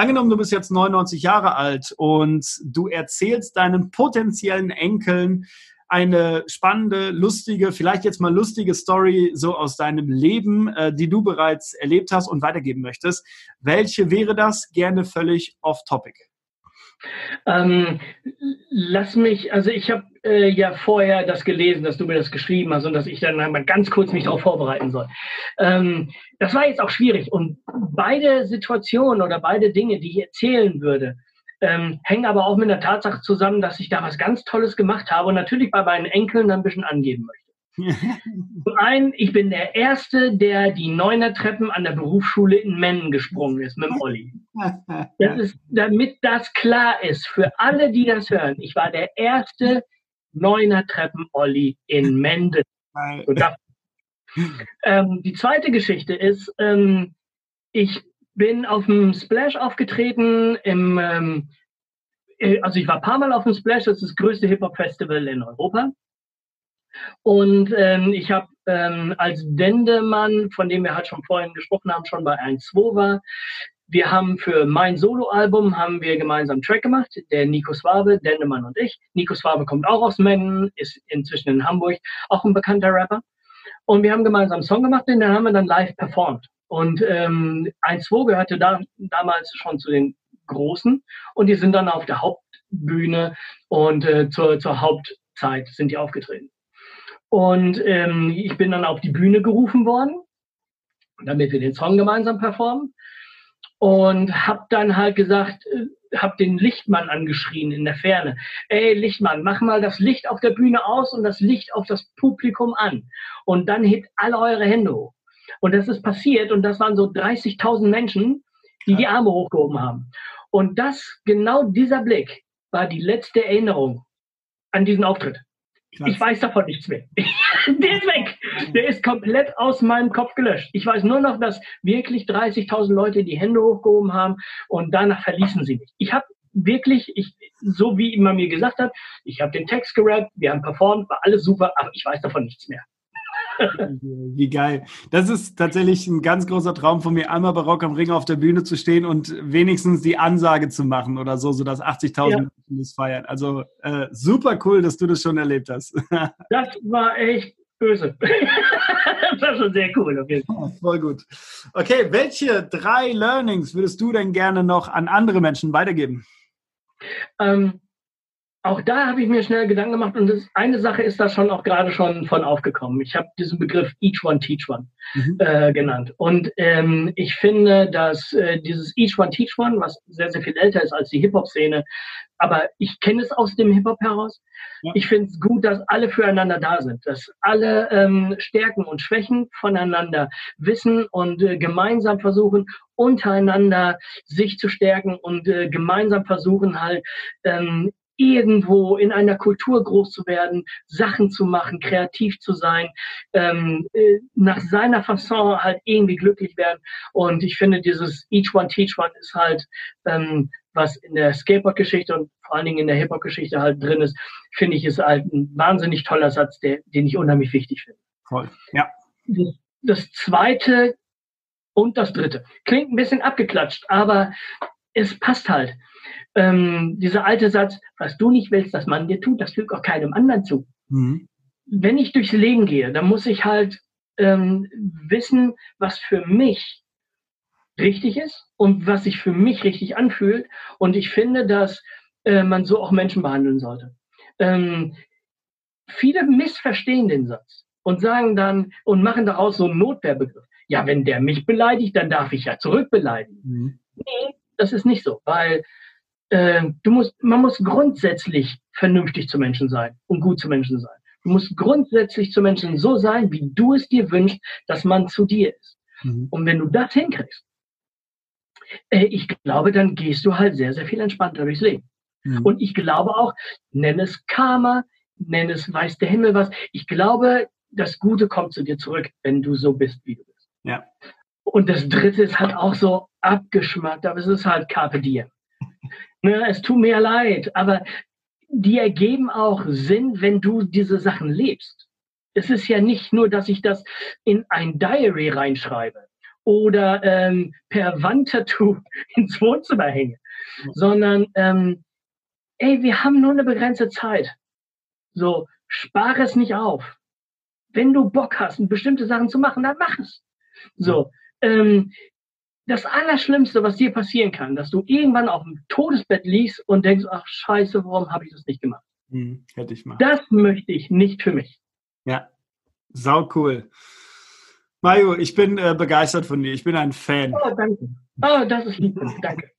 Angenommen, du bist jetzt 99 Jahre alt und du erzählst deinen potenziellen Enkeln eine spannende, lustige, vielleicht jetzt mal lustige Story so aus deinem Leben, äh, die du bereits erlebt hast und weitergeben möchtest. Welche wäre das? Gerne völlig off-topic. Ähm, lass mich, also ich habe äh, ja vorher das gelesen, dass du mir das geschrieben hast und dass ich dann mal ganz kurz mich darauf vorbereiten soll. Ähm, das war jetzt auch schwierig und beide Situationen oder beide Dinge, die ich erzählen würde, ähm, hängen aber auch mit der Tatsache zusammen, dass ich da was ganz Tolles gemacht habe und natürlich bei meinen Enkeln ein bisschen angeben möchte. Zum einen, ich bin der Erste, der die Neuner Treppen an der Berufsschule in Mennen gesprungen ist mit dem Olli. Das ist, damit das klar ist für alle, die das hören. Ich war der erste Neuner Treppen Olli in Menden. Ähm, die zweite Geschichte ist, ähm, ich bin auf dem Splash aufgetreten im, ähm, äh, also ich war ein paar Mal auf dem Splash, das ist das größte Hip-Hop-Festival in Europa. Und ähm, ich habe ähm, als Dendemann, von dem wir halt schon vorhin gesprochen haben, schon bei 1-2 war, wir haben für mein Soloalbum haben wir gemeinsam einen Track gemacht, der Nico Swabe, Dendemann und ich. Nico Swabe kommt auch aus Mengen, ist inzwischen in Hamburg auch ein bekannter Rapper. Und wir haben gemeinsam einen Song gemacht, den haben wir dann live performt. Und ähm, 1-2 gehörte da, damals schon zu den Großen und die sind dann auf der Hauptbühne und äh, zur, zur Hauptzeit sind die aufgetreten. Und ähm, ich bin dann auf die Bühne gerufen worden, damit wir den Song gemeinsam performen. Und habe dann halt gesagt, äh, habe den Lichtmann angeschrien in der Ferne. Ey, Lichtmann, mach mal das Licht auf der Bühne aus und das Licht auf das Publikum an. Und dann hebt alle eure Hände hoch. Und das ist passiert und das waren so 30.000 Menschen, die die Arme hochgehoben haben. Und das, genau dieser Blick war die letzte Erinnerung an diesen Auftritt. Ich weiß davon nichts mehr. <laughs> Der ist weg. Der ist komplett aus meinem Kopf gelöscht. Ich weiß nur noch, dass wirklich 30.000 Leute die Hände hochgehoben haben und danach verließen sie mich. Ich habe wirklich, ich, so wie man mir gesagt hat, ich habe den Text gerappt, wir haben performt, war alles super, aber ich weiß davon nichts mehr. <laughs> Wie geil. Das ist tatsächlich ein ganz großer Traum von mir, einmal barock am Ring auf der Bühne zu stehen und wenigstens die Ansage zu machen oder so, sodass 80.000 ja. Menschen das feiern. Also äh, super cool, dass du das schon erlebt hast. <laughs> das war echt böse. <laughs> das war schon sehr cool. Okay. voll gut. Okay, welche drei Learnings würdest du denn gerne noch an andere Menschen weitergeben? Ähm, auch da habe ich mir schnell Gedanken gemacht und das, eine Sache ist da schon auch gerade schon von aufgekommen. Ich habe diesen Begriff Each One Teach One mhm. äh, genannt. Und ähm, ich finde, dass äh, dieses Each One Teach One, was sehr, sehr viel älter ist als die Hip-Hop-Szene, aber ich kenne es aus dem Hip-Hop heraus. Ja. Ich finde es gut, dass alle füreinander da sind, dass alle ähm, Stärken und Schwächen voneinander wissen und äh, gemeinsam versuchen, untereinander sich zu stärken und äh, gemeinsam versuchen halt ähm, irgendwo in einer Kultur groß zu werden, Sachen zu machen, kreativ zu sein, ähm, äh, nach seiner Fasson halt irgendwie glücklich werden. Und ich finde, dieses Each One Teach One ist halt, ähm, was in der Skateboard-Geschichte und vor allen Dingen in der Hip-Hop-Geschichte halt drin ist, finde ich, ist halt ein wahnsinnig toller Satz, der, den ich unheimlich wichtig finde. Toll, ja. Das, das zweite und das dritte. Klingt ein bisschen abgeklatscht, aber es passt halt ähm, dieser alte Satz, was du nicht willst, dass man dir tut, das fügt auch keinem anderen zu. Mhm. Wenn ich durchs Leben gehe, dann muss ich halt ähm, wissen, was für mich richtig ist und was sich für mich richtig anfühlt. Und ich finde, dass äh, man so auch Menschen behandeln sollte. Ähm, viele missverstehen den Satz und sagen dann und machen daraus so einen Notwehrbegriff. Ja, wenn der mich beleidigt, dann darf ich ja zurückbeleidigen. Mhm. Nee, das ist nicht so, weil äh, du musst, man muss grundsätzlich vernünftig zu Menschen sein und gut zu Menschen sein. Du musst grundsätzlich zu Menschen so sein, wie du es dir wünschst, dass man zu dir ist. Mhm. Und wenn du das hinkriegst, äh, ich glaube, dann gehst du halt sehr, sehr viel entspannter durchs Leben. Mhm. Und ich glaube auch, nenn es Karma, nenn es weiß der Himmel was. Ich glaube, das Gute kommt zu dir zurück, wenn du so bist, wie du bist. Ja. Und das Dritte ist halt auch so abgeschmackt, aber es ist halt Carpe Diem. Ne, es tut mir leid, aber die ergeben auch Sinn, wenn du diese Sachen lebst. Es ist ja nicht nur, dass ich das in ein Diary reinschreibe oder ähm, per Wandtattoo <laughs> ins Wohnzimmer hänge, sondern ähm, ey, wir haben nur eine begrenzte Zeit. So, spare es nicht auf. Wenn du Bock hast, bestimmte Sachen zu machen, dann mach es. So, ähm, das Allerschlimmste, was dir passieren kann, dass du irgendwann auf dem Todesbett liegst und denkst, ach scheiße, warum habe ich das nicht gemacht? Hm, hätte ich mal. Das möchte ich nicht für mich. Ja, sau cool. Mario, ich bin äh, begeistert von dir. Ich bin ein Fan. Oh, danke. Oh, das ist lieb. <laughs> Danke.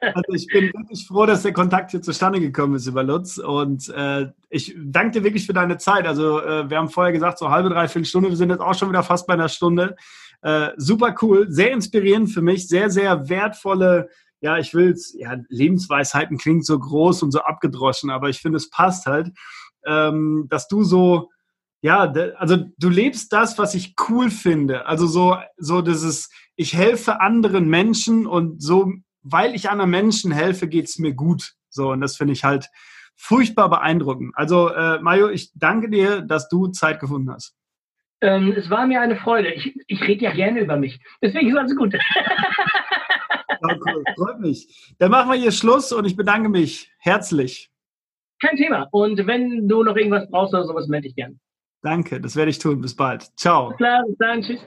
also ich bin wirklich froh, dass der Kontakt hier zustande gekommen ist über Lutz. Und äh, ich danke dir wirklich für deine Zeit. Also äh, wir haben vorher gesagt, so halbe, dreiviertel Stunde. Wir sind jetzt auch schon wieder fast bei einer Stunde. Äh, super cool, sehr inspirierend für mich, sehr, sehr wertvolle, ja, ich will's, ja, Lebensweisheiten klingt so groß und so abgedroschen, aber ich finde, es passt halt, ähm, dass du so, ja, also du lebst das, was ich cool finde. Also so, so dieses, ich helfe anderen Menschen und so, weil ich anderen Menschen helfe, geht's mir gut. So, und das finde ich halt furchtbar beeindruckend. Also, äh, Mario, ich danke dir, dass du Zeit gefunden hast. Ähm, es war mir eine Freude. Ich, ich rede ja gerne über mich. Deswegen ist alles gut. <laughs> cool. Freut mich. Dann machen wir hier Schluss und ich bedanke mich herzlich. Kein Thema. Und wenn du noch irgendwas brauchst oder sowas, melde ich gerne. Danke, das werde ich tun. Bis bald. Ciao. Klar, bis dann. Tschüss.